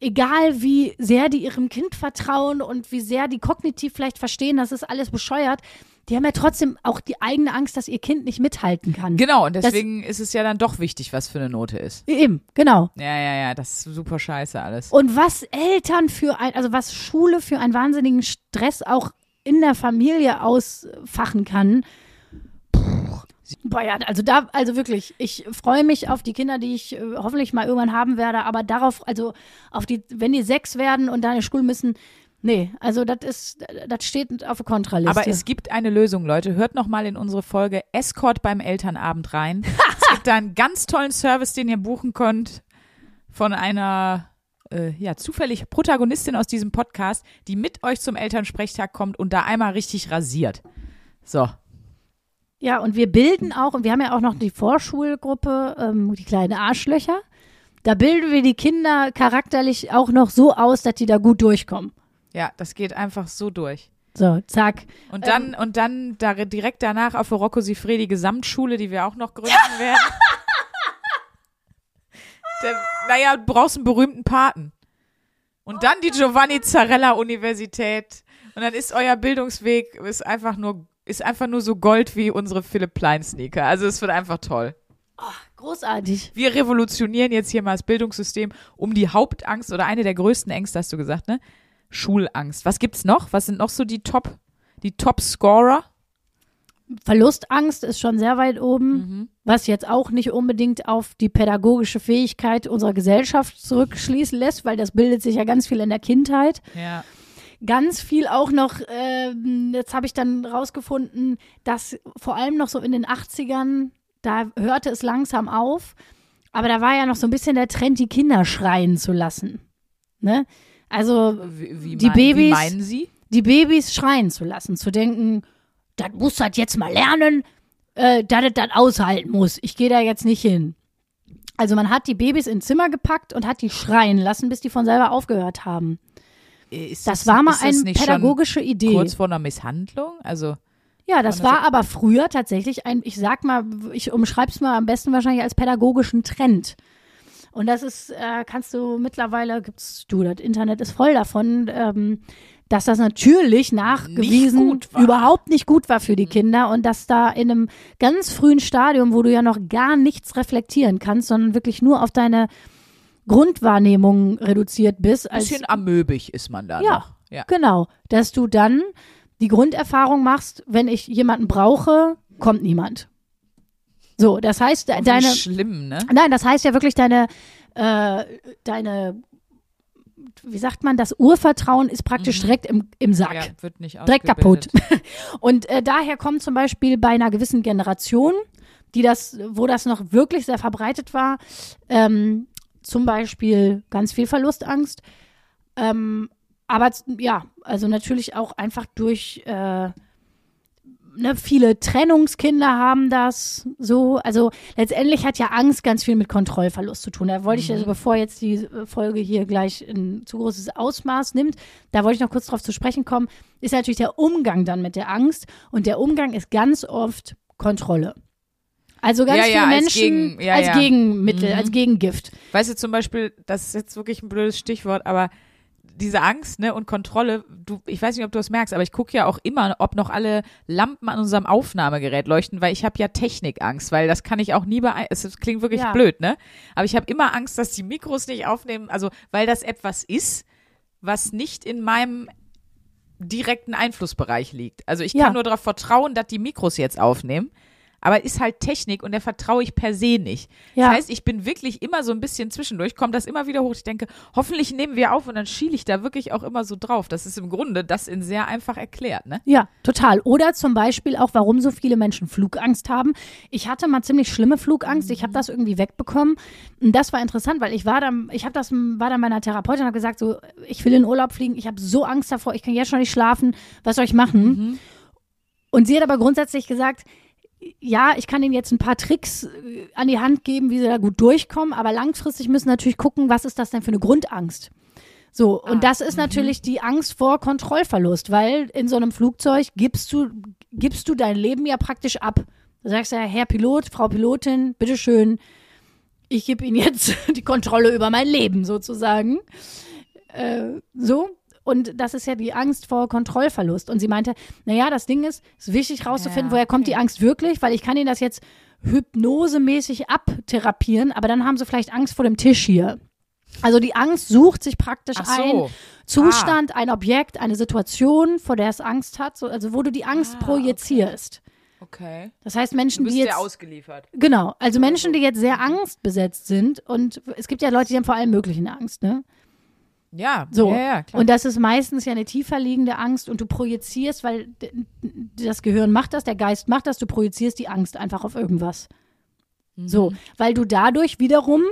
egal wie sehr die ihrem Kind vertrauen und wie sehr die kognitiv vielleicht verstehen, das ist alles bescheuert, die haben ja trotzdem auch die eigene Angst, dass ihr Kind nicht mithalten kann. Genau, und deswegen ist es ja dann doch wichtig, was für eine Note ist. Eben, genau. Ja, ja, ja, das ist super scheiße alles. Und was Eltern für ein, also was Schule für einen wahnsinnigen Stress auch in der Familie ausfachen kann. Boah, ja, also da, also wirklich, ich freue mich auf die Kinder, die ich äh, hoffentlich mal irgendwann haben werde, aber darauf, also auf die, wenn die sechs werden und da in die Schule müssen, nee, also das ist, das steht auf der Kontraliste. Aber es gibt eine Lösung, Leute. Hört noch mal in unsere Folge Escort beim Elternabend rein. es gibt da einen ganz tollen Service, den ihr buchen könnt von einer äh, ja, zufällig Protagonistin aus diesem Podcast, die mit euch zum Elternsprechtag kommt und da einmal richtig rasiert. So. Ja, und wir bilden auch, und wir haben ja auch noch die Vorschulgruppe, ähm, die kleinen Arschlöcher. Da bilden wir die Kinder charakterlich auch noch so aus, dass die da gut durchkommen. Ja, das geht einfach so durch. So, zack. Und dann, und dann da, direkt danach auf der Rocco Sifredi Gesamtschule, die wir auch noch gründen werden. Der, naja, du brauchst einen berühmten Paten. Und dann die Giovanni Zarella Universität. Und dann ist euer Bildungsweg ist einfach nur, ist einfach nur so Gold wie unsere Philipp Plein Sneaker. Also es wird einfach toll. Großartig. Wir revolutionieren jetzt hier mal das Bildungssystem um die Hauptangst oder eine der größten Ängste, hast du gesagt, ne? Schulangst. Was gibt's noch? Was sind noch so die Top, die Top-Scorer? Verlustangst ist schon sehr weit oben, Mhm. was jetzt auch nicht unbedingt auf die pädagogische Fähigkeit unserer Gesellschaft zurückschließen lässt, weil das bildet sich ja ganz viel in der Kindheit. Ja. Ganz viel auch noch, ähm, jetzt habe ich dann rausgefunden, dass vor allem noch so in den 80ern, da hörte es langsam auf, aber da war ja noch so ein bisschen der Trend, die Kinder schreien zu lassen. Ne? Also Wie, wie Die mein- Wie Babys- meinen Sie? die Babys schreien zu lassen, zu denken, das muss das jetzt mal lernen, äh, dass es das aushalten muss. Ich gehe da jetzt nicht hin. Also man hat die Babys ins Zimmer gepackt und hat die schreien lassen, bis die von selber aufgehört haben. Ist Das war mal das eine pädagogische Idee. Kurz vor einer Misshandlung? Also, Ja, das War das aber früher tatsächlich ein, ich sag mal, ich umschreib's mal am besten wahrscheinlich als pädagogischen Trend. Und das ist, äh, kannst du mittlerweile, gibt's du, das Internet ist voll davon, ähm, dass das natürlich nachgewiesen war. überhaupt nicht gut war für die Kinder und dass da in einem ganz frühen Stadium, wo du ja noch gar nichts reflektieren kannst, sondern wirklich nur auf deine Grundwahrnehmung reduziert bist. ein Als, bisschen amöbig ist man da Ja. Ja. Genau, dass du dann die Grunderfahrung machst, wenn ich jemanden brauche, kommt niemand. So, das heißt, wie deine, schlimm, ne? nein, das heißt ja wirklich deine, äh, deine, wie sagt man, das Urvertrauen ist praktisch direkt im, im Sack. Mhm. Ja, wird nicht Direkt kaputt. Und äh, daher kommt zum Beispiel bei einer gewissen Generation, die das, wo das noch wirklich sehr verbreitet war, ähm, zum Beispiel ganz viel Verlustangst. Ähm, aber ja, also natürlich auch einfach durch äh, ne, viele Trennungskinder haben das so. Also letztendlich hat ja Angst ganz viel mit Kontrollverlust zu tun. Da wollte ich, also bevor jetzt die Folge hier gleich ein zu großes Ausmaß nimmt, da wollte ich noch kurz drauf zu sprechen kommen, ist natürlich der Umgang dann mit der Angst. Und der Umgang ist ganz oft Kontrolle. Also ganz Ja, viele ja, als Menschen Gegen- ja, als. Gegenmittel, Mhm. als Gegengift. Weißt du zum Beispiel, das ist jetzt wirklich ein blödes Stichwort, aber diese Angst ne, und Kontrolle, du, ich weiß nicht, ob du das merkst, aber ich gucke ja auch immer, ob noch alle Lampen an unserem Aufnahmegerät leuchten, weil ich habe ja Technikangst, weil das kann ich auch nie beeinflussen. Es es klingt wirklich Ja. blöd, ne? Aber ich habe immer Angst, dass die Mikros nicht aufnehmen, also weil das etwas ist, was nicht in meinem direkten Einflussbereich liegt. Also ich kann Ja. nur darauf vertrauen, dass die Mikros jetzt aufnehmen. Aber ist halt Technik und der vertraue ich per se nicht. Ja. Das heißt, ich bin wirklich immer so ein bisschen zwischendurch, kommt das immer wieder hoch. Ich denke, hoffentlich nehmen wir auf und dann schiele ich da wirklich auch immer so drauf. Das ist im Grunde das in sehr einfach erklärt, ne? Ja, total. Oder zum Beispiel auch, warum so viele Menschen Flugangst haben. Ich hatte mal ziemlich schlimme Flugangst. Ich habe das irgendwie wegbekommen. Und das war interessant, weil ich war dann, ich habe das, war dann bei einer Therapeutin und habe gesagt, so, ich will in Urlaub fliegen. Ich habe so Angst davor. Ich kann jetzt schon nicht schlafen. Was soll ich machen? Und sie hat aber grundsätzlich gesagt, ja, ich kann ihnen jetzt ein paar Tricks äh, an die Hand geben, wie sie da gut durchkommen, aber langfristig müssen natürlich gucken, was ist das denn für eine Grundangst? So, und das ist natürlich die Angst vor Kontrollverlust, weil in so einem Flugzeug gibst du, gibst du dein Leben ja praktisch ab. Du sagst ja, Herr Pilot, Frau Pilotin, bitteschön, ich gebe Ihnen jetzt die Kontrolle über mein Leben sozusagen. äh, so. Und das ist ja die Angst vor Kontrollverlust. Und sie meinte, naja, das Ding ist, es ist wichtig rauszufinden, Ja, woher kommt okay. die Angst wirklich, weil ich kann ihnen das jetzt hypnosemäßig abtherapieren, aber dann haben sie vielleicht Angst vor dem Tisch hier. Also die Angst sucht sich praktisch Ach ein so. Zustand, ein Objekt, eine Situation, vor der es Angst hat, so, also wo du die Angst Ah, projizierst. Okay. Das heißt, Menschen, die jetzt sehr ausgeliefert. Genau, also Menschen, die jetzt sehr angstbesetzt sind und es gibt ja Leute, die haben vor allem möglichen Angst, ne? Ja, So. ja, ja, klar. Und das ist meistens ja eine tiefer liegende Angst und du projizierst, weil das Gehirn macht das, der Geist macht das, du projizierst die Angst einfach auf irgendwas. Mhm. So, weil du dadurch wiederum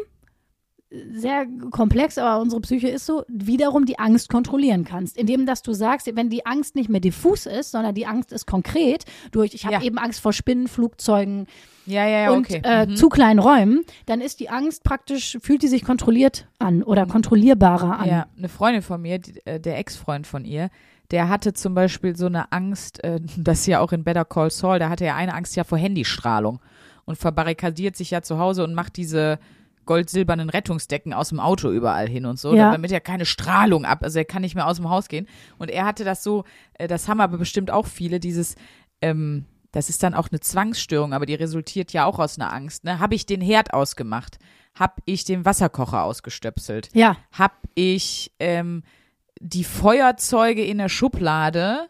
sehr komplex, aber unsere Psyche ist so, wiederum die Angst kontrollieren kannst, indem dass du sagst, wenn die Angst nicht mehr diffus ist, sondern die Angst ist konkret durch, ich habe Ja. eben Angst vor Spinnen, Flugzeugen, ja, ja, und okay. äh, Mhm. zu kleinen Räumen, dann ist die Angst praktisch, fühlt die sich kontrolliert an oder kontrollierbarer an. Ja, eine Freundin von mir, die, äh, der Ex-Freund von ihr, der hatte zum Beispiel so eine Angst, äh, das ist ja auch in Better Call Saul, da hatte er eine Angst ja vor Handystrahlung und verbarrikadiert sich ja zu Hause und macht diese goldsilbernen Rettungsdecken aus dem Auto überall hin und so, Ja. damit er keine Strahlung ab, also er kann nicht mehr aus dem Haus gehen. Und er hatte das so, äh, das haben aber bestimmt auch viele, dieses, ähm, das ist dann auch eine Zwangsstörung, aber die resultiert ja auch aus einer Angst. Ne? Habe ich den Herd ausgemacht? Habe ich den Wasserkocher ausgestöpselt? Ja, habe ich ähm, die Feuerzeuge in der Schublade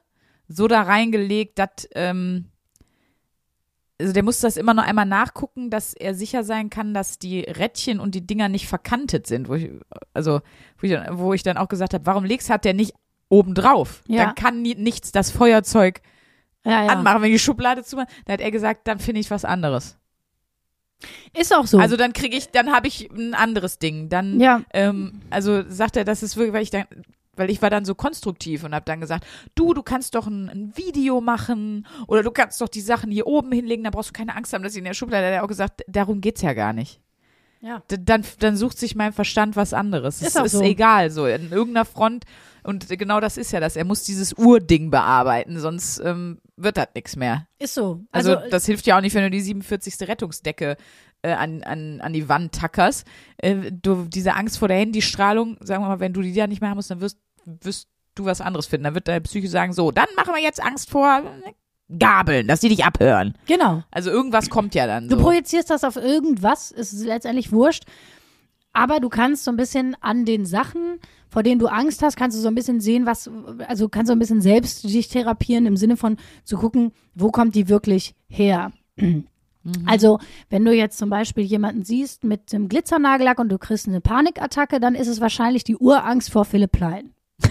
so da reingelegt, dass ähm, also der muss das immer noch einmal nachgucken, dass er sicher sein kann, dass die Rädchen und die Dinger nicht verkantet sind. Wo ich, also wo ich, dann- wo ich dann auch gesagt habe, warum legst hat der nicht oben drauf? Ja. Dann kann nie, nichts das Feuerzeug ja, ja. anmachen, wenn die Schublade zumacht. Da hat er gesagt, dann finde ich was anderes. Ist auch so. Also dann kriege ich, dann habe ich ein anderes Ding. Dann ja, ähm, also sagt er, das ist wirklich, weil ich dann, weil ich war dann so konstruktiv und habe dann gesagt, du, du kannst doch ein, ein Video machen oder du kannst doch die Sachen hier oben hinlegen, da brauchst du keine Angst haben, dass sie in der Schublade. Da hat er auch gesagt, darum geht's ja gar nicht. Ja. Dann, dann sucht sich mein Verstand was anderes. Ist es auch ist so. egal, so in irgendeiner Front. Und genau das ist ja das. Er muss dieses Urding bearbeiten, sonst ähm, wird das nichts mehr. Ist so. Also, Also, das hilft ja auch nicht, wenn du die 47. Rettungsdecke äh, an, an, an die Wand tackerst. Äh, du, diese Angst vor der Handystrahlung, sagen wir mal, wenn du die da nicht mehr haben musst, dann wirst, wirst du was anderes finden. Dann wird deine Psyche sagen, so, dann machen wir jetzt Angst vor äh, Gabeln, dass die dich abhören. genau. Also irgendwas kommt ja dann Du so. projizierst das auf irgendwas, ist letztendlich wurscht. Aber du kannst so ein bisschen an den Sachen, vor denen du Angst hast, kannst du so ein bisschen sehen, was, also kannst du ein bisschen selbst dich therapieren im Sinne von zu gucken, wo kommt die wirklich her. Also, wenn du jetzt zum Beispiel jemanden siehst mit einem Glitzernagellack und du kriegst eine Panikattacke, dann ist es wahrscheinlich die Urangst vor Philipp Plein.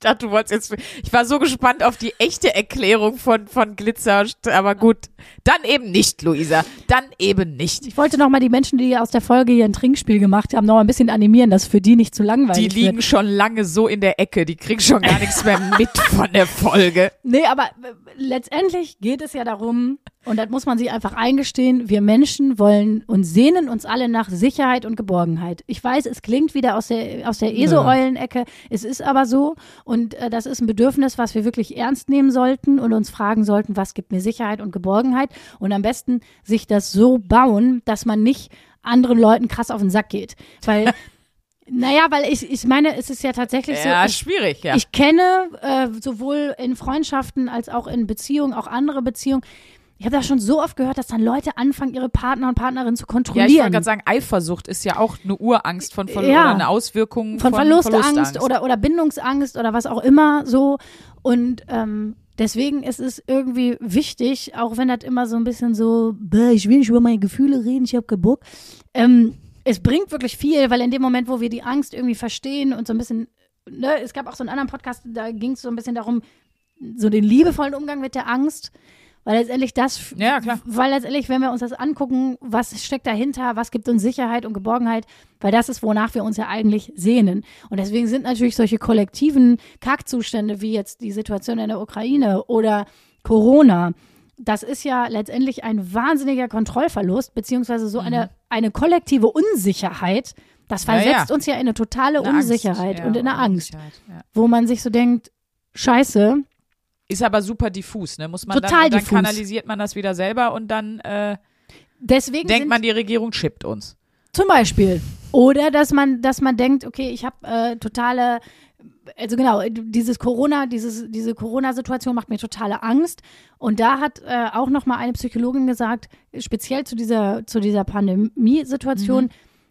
Ich dachte, du wolltest jetzt, ich war so gespannt auf die echte Erklärung von, von Glitzer, aber gut. Dann eben nicht, Luisa. Dann eben nicht. Ich wollte noch mal die Menschen, die aus der Folge hier ein Trinkspiel gemacht haben, noch mal ein bisschen animieren, dass für die nicht zu langweilig Die liegen wird. schon lange so in der Ecke, die kriegen schon gar nichts mehr mit von der Folge. Nee, aber äh, letztendlich geht es ja darum, und das muss man sich einfach eingestehen, wir Menschen wollen und sehnen uns alle nach Sicherheit und Geborgenheit. Ich weiß, es klingt wieder aus der, aus der ESO-Eulen-Ecke, es ist aber so und äh, das ist ein Bedürfnis, was wir wirklich ernst nehmen sollten und uns fragen sollten, was gibt mir Sicherheit und Geborgenheit und am besten sich das so bauen, dass man nicht anderen Leuten krass auf den Sack geht. Weil, naja, weil ich, ich meine, es ist ja tatsächlich so, Ja, ich, schwierig, ja. ich kenne äh, sowohl in Freundschaften als auch in Beziehungen, auch andere Beziehungen. Ich habe das schon so oft gehört, dass dann Leute anfangen, ihre Partner und Partnerinnen zu ja, ich kontrollieren. wollte gerade sagen, Eifersucht ist ja auch eine Urangst von Verlust Ja. oder eine Auswirkung von, von, Verlustangst, Verlustangst. Oder, oder Bindungsangst oder was auch immer so. Und ähm, deswegen ist es irgendwie wichtig, auch wenn das immer so ein bisschen so, "Bäh, ich will nicht über meine Gefühle reden, ich habe keinen Bock. Ähm, es bringt wirklich viel, weil in dem Moment, wo wir die Angst irgendwie verstehen und so ein bisschen, ne, es gab auch so einen anderen Podcast, da ging es so ein bisschen darum, so den liebevollen Umgang mit der Angst. Weil letztendlich das, Ja, klar. weil letztendlich, wenn wir uns das angucken, was steckt dahinter, was gibt uns Sicherheit und Geborgenheit, weil das ist, wonach wir uns ja eigentlich sehnen. Und deswegen sind natürlich solche kollektiven Kackzustände wie jetzt die Situation in der Ukraine oder Corona, das ist ja letztendlich ein wahnsinniger Kontrollverlust, beziehungsweise so eine, eine kollektive Unsicherheit. Das Mhm. Ja, ja. versetzt uns ja in eine totale Eine Angst, Unsicherheit ja, und in eine Angst, wo man sich so denkt, scheiße, Ist aber super diffus, ne? Muss man Total dann, und dann diffus. kanalisiert man das wieder selber und dann äh, deswegen denkt man, die Regierung chippt uns. Zum Beispiel. Oder dass man, dass man denkt, okay, ich habe äh, totale, also genau, dieses Corona, dieses, diese Corona-Situation macht mir totale Angst. Und da hat äh, auch noch mal eine Psychologin gesagt, speziell zu dieser, zu dieser Pandemiesituation, Mhm.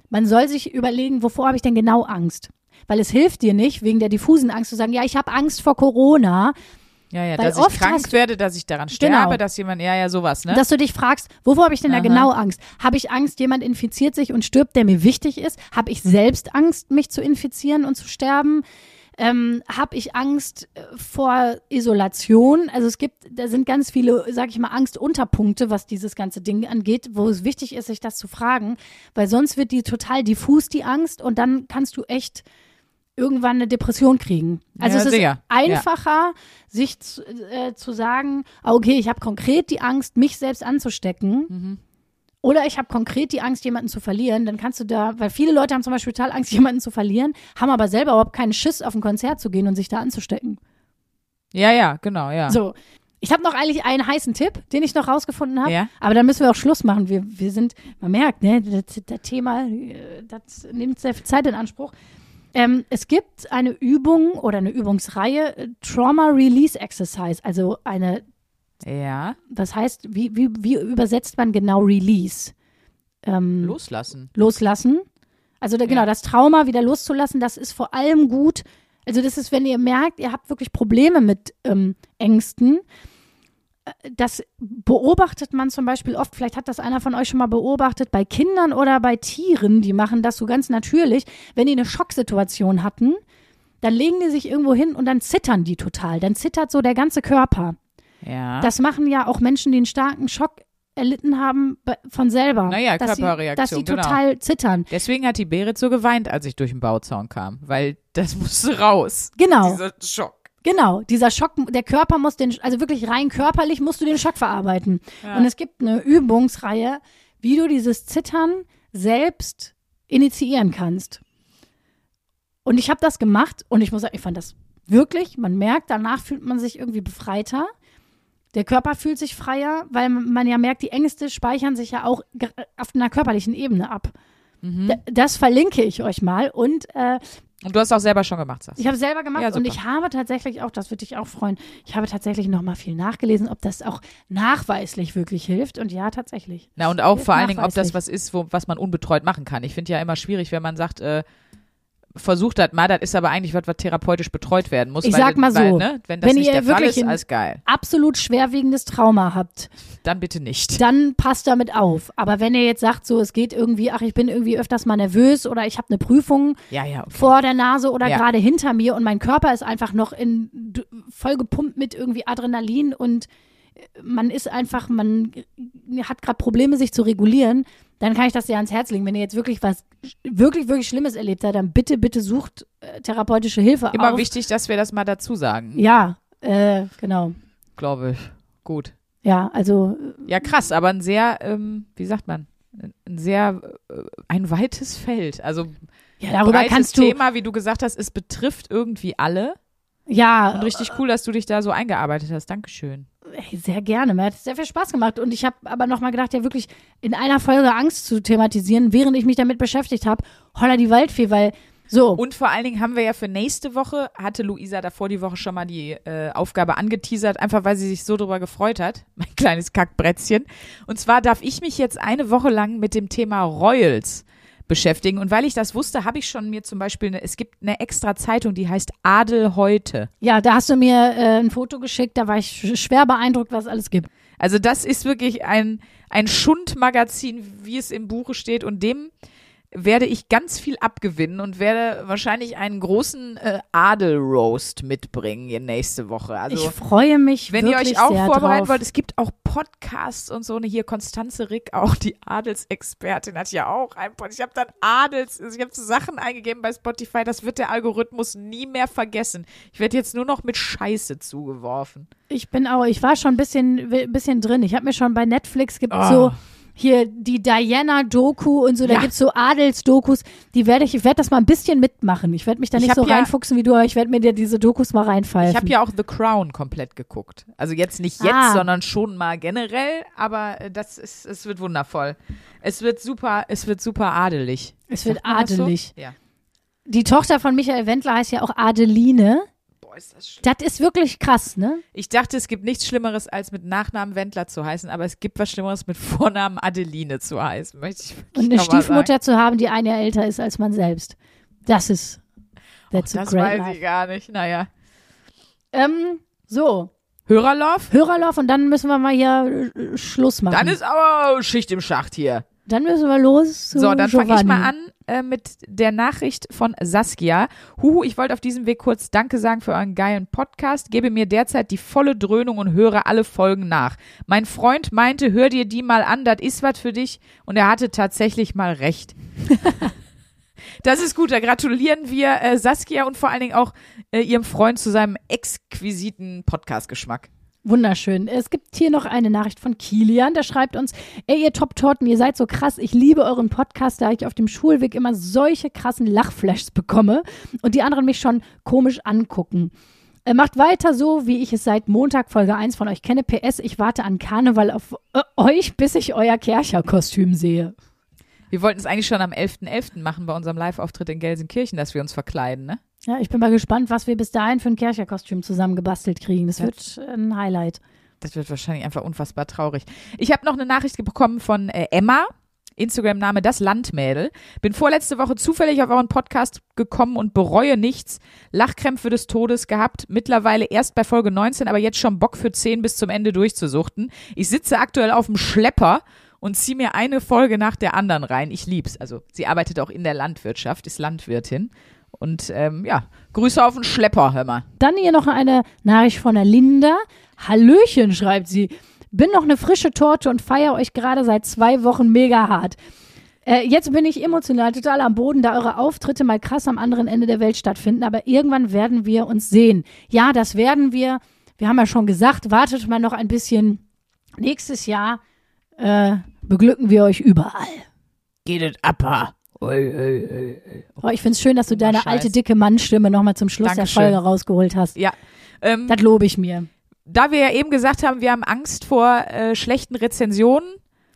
man soll sich überlegen, wovor habe ich denn genau Angst? Weil es hilft dir nicht, wegen der diffusen Angst zu sagen, ja, ich habe Angst vor Corona, Ja, ja, Weil dass ich krank werde, dass ich daran sterbe, Genau. dass jemand, ja, ja, sowas, ne? dass du dich fragst, wovor habe ich denn da Aha. genau Angst? Habe ich Angst, jemand infiziert sich und stirbt, der mir wichtig ist? Habe ich selbst Angst, mich zu infizieren und zu sterben? Ähm, habe ich Angst äh, vor Isolation? Also es gibt, da sind ganz viele, sag ich mal, Angstunterpunkte, was dieses ganze Ding angeht, wo es wichtig ist, sich das zu fragen, weil sonst wird die total diffus, die Angst, und dann kannst du echt irgendwann eine Depression kriegen. Also Ja, es ist sicher. einfacher, sich zu, äh, zu sagen, ah, okay, ich habe konkret die Angst, mich selbst anzustecken. Mhm. Oder ich habe konkret die Angst, jemanden zu verlieren. Dann kannst du da, weil viele Leute haben zum Beispiel total Angst, jemanden zu verlieren, haben aber selber überhaupt keinen Schiss, auf ein Konzert zu gehen und sich da anzustecken. ja, ja, genau, ja. So. Ich habe noch eigentlich einen heißen Tipp, den ich noch rausgefunden habe. Ja. Aber dann müssen wir auch Schluss machen. Wir, wir sind, man merkt, ne, das, das Thema, äh, das nimmt sehr viel Zeit in Anspruch. Ähm, es gibt eine Übung oder eine Übungsreihe, äh, Trauma Release Exercise, also eine, Ja, das heißt, wie, wie, wie übersetzt man genau Release? Ähm, loslassen. loslassen. Also da, genau, Ja. das Trauma wieder loszulassen, das ist vor allem gut. Also das ist, wenn ihr merkt, ihr habt wirklich Probleme mit ähm, Ängsten. Das beobachtet man zum Beispiel oft, vielleicht hat das einer von euch schon mal beobachtet, bei Kindern oder bei Tieren, die machen das so ganz natürlich. Wenn die eine Schocksituation hatten, dann legen die sich irgendwo hin und dann zittern die total. Dann zittert so der ganze Körper. Ja. Das machen ja auch Menschen, die einen starken Schock erlitten haben, be- von selber. Naja, dass sie, Körperreaktion, Dass sie genau. total zittern. Deswegen hat die Berit so geweint, als ich durch den Bauzaun kam, weil das musste raus. Genau. Dieser Schock. Genau, dieser Schock, der Körper muss den, also wirklich rein körperlich musst du den Schock verarbeiten. Ja. Und es gibt eine Übungsreihe, wie du dieses Zittern selbst initiieren kannst. Und ich habe das gemacht und ich muss sagen, ich fand das wirklich, man merkt, danach fühlt man sich irgendwie befreiter. Der Körper fühlt sich freier, weil man ja merkt, die Ängste speichern sich ja auch auf einer körperlichen Ebene ab. Mhm. Das verlinke ich euch mal und äh, Und du hast auch selber schon gemacht, sagst du. ich habe es selber gemacht Ja, und ich habe tatsächlich auch, das würde dich auch freuen, ich habe tatsächlich noch mal viel nachgelesen, ob das auch nachweislich wirklich hilft. Und ja, tatsächlich. Na, und auch vor allen Dingen, ob das was ist, wo, was man unbetreut machen kann. Ich finde ja immer schwierig, wenn man sagt, äh, versucht das mal, das ist aber eigentlich was, was therapeutisch betreut werden muss. Ich weil, sag mal so, weil, ne, wenn das wenn nicht ihr der Fall wirklich ist, alles geil. Absolut schwerwiegendes Trauma habt, Dann bitte nicht. dann passt damit auf. Aber wenn ihr jetzt sagt, so, es geht irgendwie, ach, ich bin irgendwie öfters mal nervös oder ich habe eine Prüfung Ja, ja, okay. vor der Nase oder Ja. gerade hinter mir und mein Körper ist einfach noch in voll gepumpt mit irgendwie Adrenalin und äh, man ist einfach, man hat gerade Probleme, sich zu regulieren, dann kann ich das sehr ans Herz legen. Wenn ihr jetzt wirklich was wirklich, wirklich Schlimmes erlebt habt, dann bitte, bitte sucht äh, therapeutische Hilfe Immer auf. wichtig, dass wir das mal dazu sagen, Ja, äh, genau. glaube ich. Gut. Ja, also Ja, krass, aber ein sehr, ähm, wie sagt man, ein sehr, äh, ein weites Feld. Also ja, darüber kannst du Thema, wie du gesagt hast, es betrifft irgendwie alle. ja Und richtig cool, dass du dich da so eingearbeitet hast. Dankeschön. Hey, sehr gerne. Mir hat es sehr viel Spaß gemacht. Und ich habe aber nochmal gedacht, ja wirklich in einer Folge Angst zu thematisieren, während ich mich damit beschäftigt habe. Holla die Waldfee, weil so. Und vor allen Dingen haben wir ja für nächste Woche, hatte Luisa davor die Woche schon mal die äh, Aufgabe angeteasert, einfach weil sie sich so drüber gefreut hat. Mein kleines Kackbrettchen. Und zwar darf ich mich jetzt eine Woche lang mit dem Thema Royals beschäftigen. Und weil ich das wusste, habe ich schon mir zum Beispiel, eine, es gibt eine extra Zeitung, die heißt Adel heute. ja, da hast du mir äh, ein Foto geschickt, da war ich sch- schwer beeindruckt, was es alles gibt. Also das ist wirklich ein, ein Schundmagazin, wie es im Buche steht. Und dem werde ich ganz viel abgewinnen und werde wahrscheinlich einen großen äh, Adel-Roast mitbringen hier nächste Woche. Also ich freue mich wenn ihr euch auch vorbereiten drauf. wollt, es gibt auch Podcasts und so. Ne, hier Konstanze Rick, auch die Adelsexpertin, hat ja auch einen Podcast. Ich habe dann Adels, ich habe so Sachen eingegeben bei Spotify, das wird der Algorithmus nie mehr vergessen. Ich werde jetzt nur noch mit Scheiße zugeworfen. Ich bin auch, ich war schon ein bisschen, ein bisschen drin. Ich habe mir schon bei Netflix gibt Oh. so hier die Diana-Doku und so, da Ja. gibt's so Adelsdokus, die werde ich, ich werde das mal ein bisschen mitmachen. Ich werde mich da Ich nicht so ja- reinfuchsen wie du, aber ich werde mir dir diese Dokus mal reinpfeifen. Ich habe ja auch The Crown komplett geguckt. Also jetzt nicht jetzt, Ah. sondern schon mal generell, aber äh, das ist, es wird wundervoll. Es wird super, es wird super adelig. Es wird adelig. So? Ja. Die Tochter von Michael Wendler heißt ja auch Adeline. Ist das schlimm. Das ist wirklich krass, ne? Ich dachte, es gibt nichts Schlimmeres, als mit Nachnamen Wendler zu heißen, aber es gibt was Schlimmeres, mit Vornamen Adeline zu heißen. Möchte ich Und eine Stiefmutter zu haben, die ein Jahr älter ist als man selbst. Das ist, that's Sagen. a Das great weiß life. ich gar nicht. Naja. Ähm, so, Hörerlauf? Hörerlauf und dann müssen wir mal hier äh, Schluss machen. Dann ist aber Schicht im Schacht hier. Dann müssen wir los So, dann fange ich mal an äh, mit der Nachricht von Saskia. Huhu, ich wollte auf diesem Weg kurz Danke sagen für euren geilen Podcast. Gebe mir derzeit die volle Dröhnung und höre alle Folgen nach. Mein Freund meinte, hör dir die mal an, das ist was für dich. Und er hatte tatsächlich mal recht. Das ist gut, da gratulieren wir äh, Saskia und vor allen Dingen auch äh, ihrem Freund zu seinem exquisiten Podcast-Geschmack. Wunderschön. Es gibt hier noch eine Nachricht von Kilian, der schreibt uns, ey ihr Top-Torten, ihr seid so krass, ich liebe euren Podcast, da ich auf dem Schulweg immer solche krassen Lachflashs bekomme und die anderen mich schon komisch angucken. Äh, macht weiter so, wie ich es seit Montag Folge 1 von euch kenne. PS, ich warte an Karneval auf äh, euch, bis ich euer Kercher-Kostüm sehe. Wir wollten es eigentlich schon am 11.11. machen bei unserem Live-Auftritt in Gelsenkirchen, dass wir uns verkleiden, ne? Ja, ich bin mal gespannt, was wir bis dahin für ein Kercher-Kostüm zusammengebastelt kriegen. Das wird ein Highlight. Das wird wahrscheinlich einfach unfassbar traurig. Ich habe noch eine Nachricht bekommen von äh, Emma. Instagram-Name das Landmädel. Bin vorletzte Woche zufällig auf euren Podcast gekommen und bereue nichts. Lachkrämpfe des Todes gehabt. Mittlerweile erst bei Folge 19, aber jetzt schon Bock für 10 bis zum Ende durchzusuchten. Ich sitze aktuell auf dem Schlepper und ziehe mir eine Folge nach der anderen rein. Ich lieb's. Also sie arbeitet auch in der Landwirtschaft, ist Landwirtin. Und ähm, ja, Grüße auf den Schlepper, hör mal. Dann hier noch eine Nachricht von der Linda. Hallöchen, schreibt sie. Bin noch eine frische Torte und feiere euch gerade seit zwei Wochen mega hart. Äh, jetzt bin ich emotional total am Boden, da eure Auftritte mal krass am anderen Ende der Welt stattfinden. Aber irgendwann werden wir uns sehen. Ja, das werden wir. Wir haben ja schon gesagt, wartet mal noch ein bisschen. Nächstes Jahr äh, beglücken wir euch überall. Geht es ab, Oh, ich finde es schön, dass du deine Scheiß. alte, dicke Mannstimme nochmal zum Schluss Dankeschön. der Folge rausgeholt hast. Ja. Ähm, Das lobe ich mir. da wir ja eben gesagt haben, wir haben Angst vor äh, schlechten Rezensionen,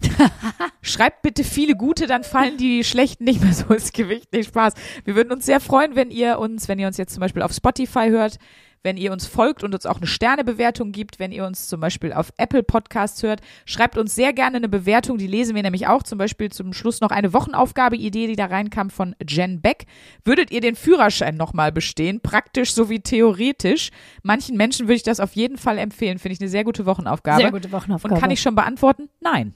schreibt bitte viele gute, dann fallen die schlechten nicht mehr so ins Gewicht. Nee, Spaß. Wir würden uns sehr freuen, wenn ihr uns, wenn ihr uns jetzt zum Beispiel auf Spotify hört, wenn ihr uns folgt und uns auch eine Sternebewertung gibt, wenn ihr uns zum Beispiel auf Apple Podcasts hört, schreibt uns sehr gerne eine Bewertung, die lesen wir nämlich auch. Zum Beispiel zum Schluss noch eine Wochenaufgabe-Idee, die da reinkam von Jen Beck. Würdet ihr den Führerschein nochmal bestehen, praktisch sowie theoretisch? Manchen Menschen würde ich das auf jeden Fall empfehlen. Finde ich eine sehr gute Wochenaufgabe. Sehr gute Wochenaufgabe. Und kann ich schon beantworten? Nein.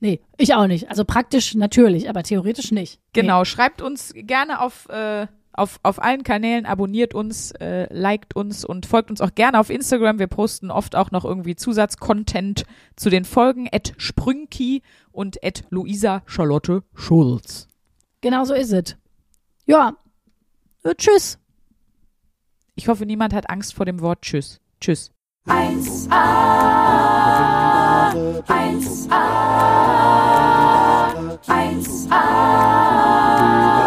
Nee, ich auch nicht. Also praktisch natürlich, aber theoretisch nicht. Genau. Schreibt uns gerne auf, äh, auf, auf allen Kanälen, abonniert uns, äh, liked uns und folgt uns auch gerne auf Instagram. Wir posten oft auch noch irgendwie Zusatzcontent zu den Folgen. Ed Sprünki und Ed Luisa Charlotte Schulz. Genau so ist es. Ja. ja. Tschüss. Ich hoffe, niemand hat Angst vor dem Wort Tschüss. Tschüss. 1a 1a 1a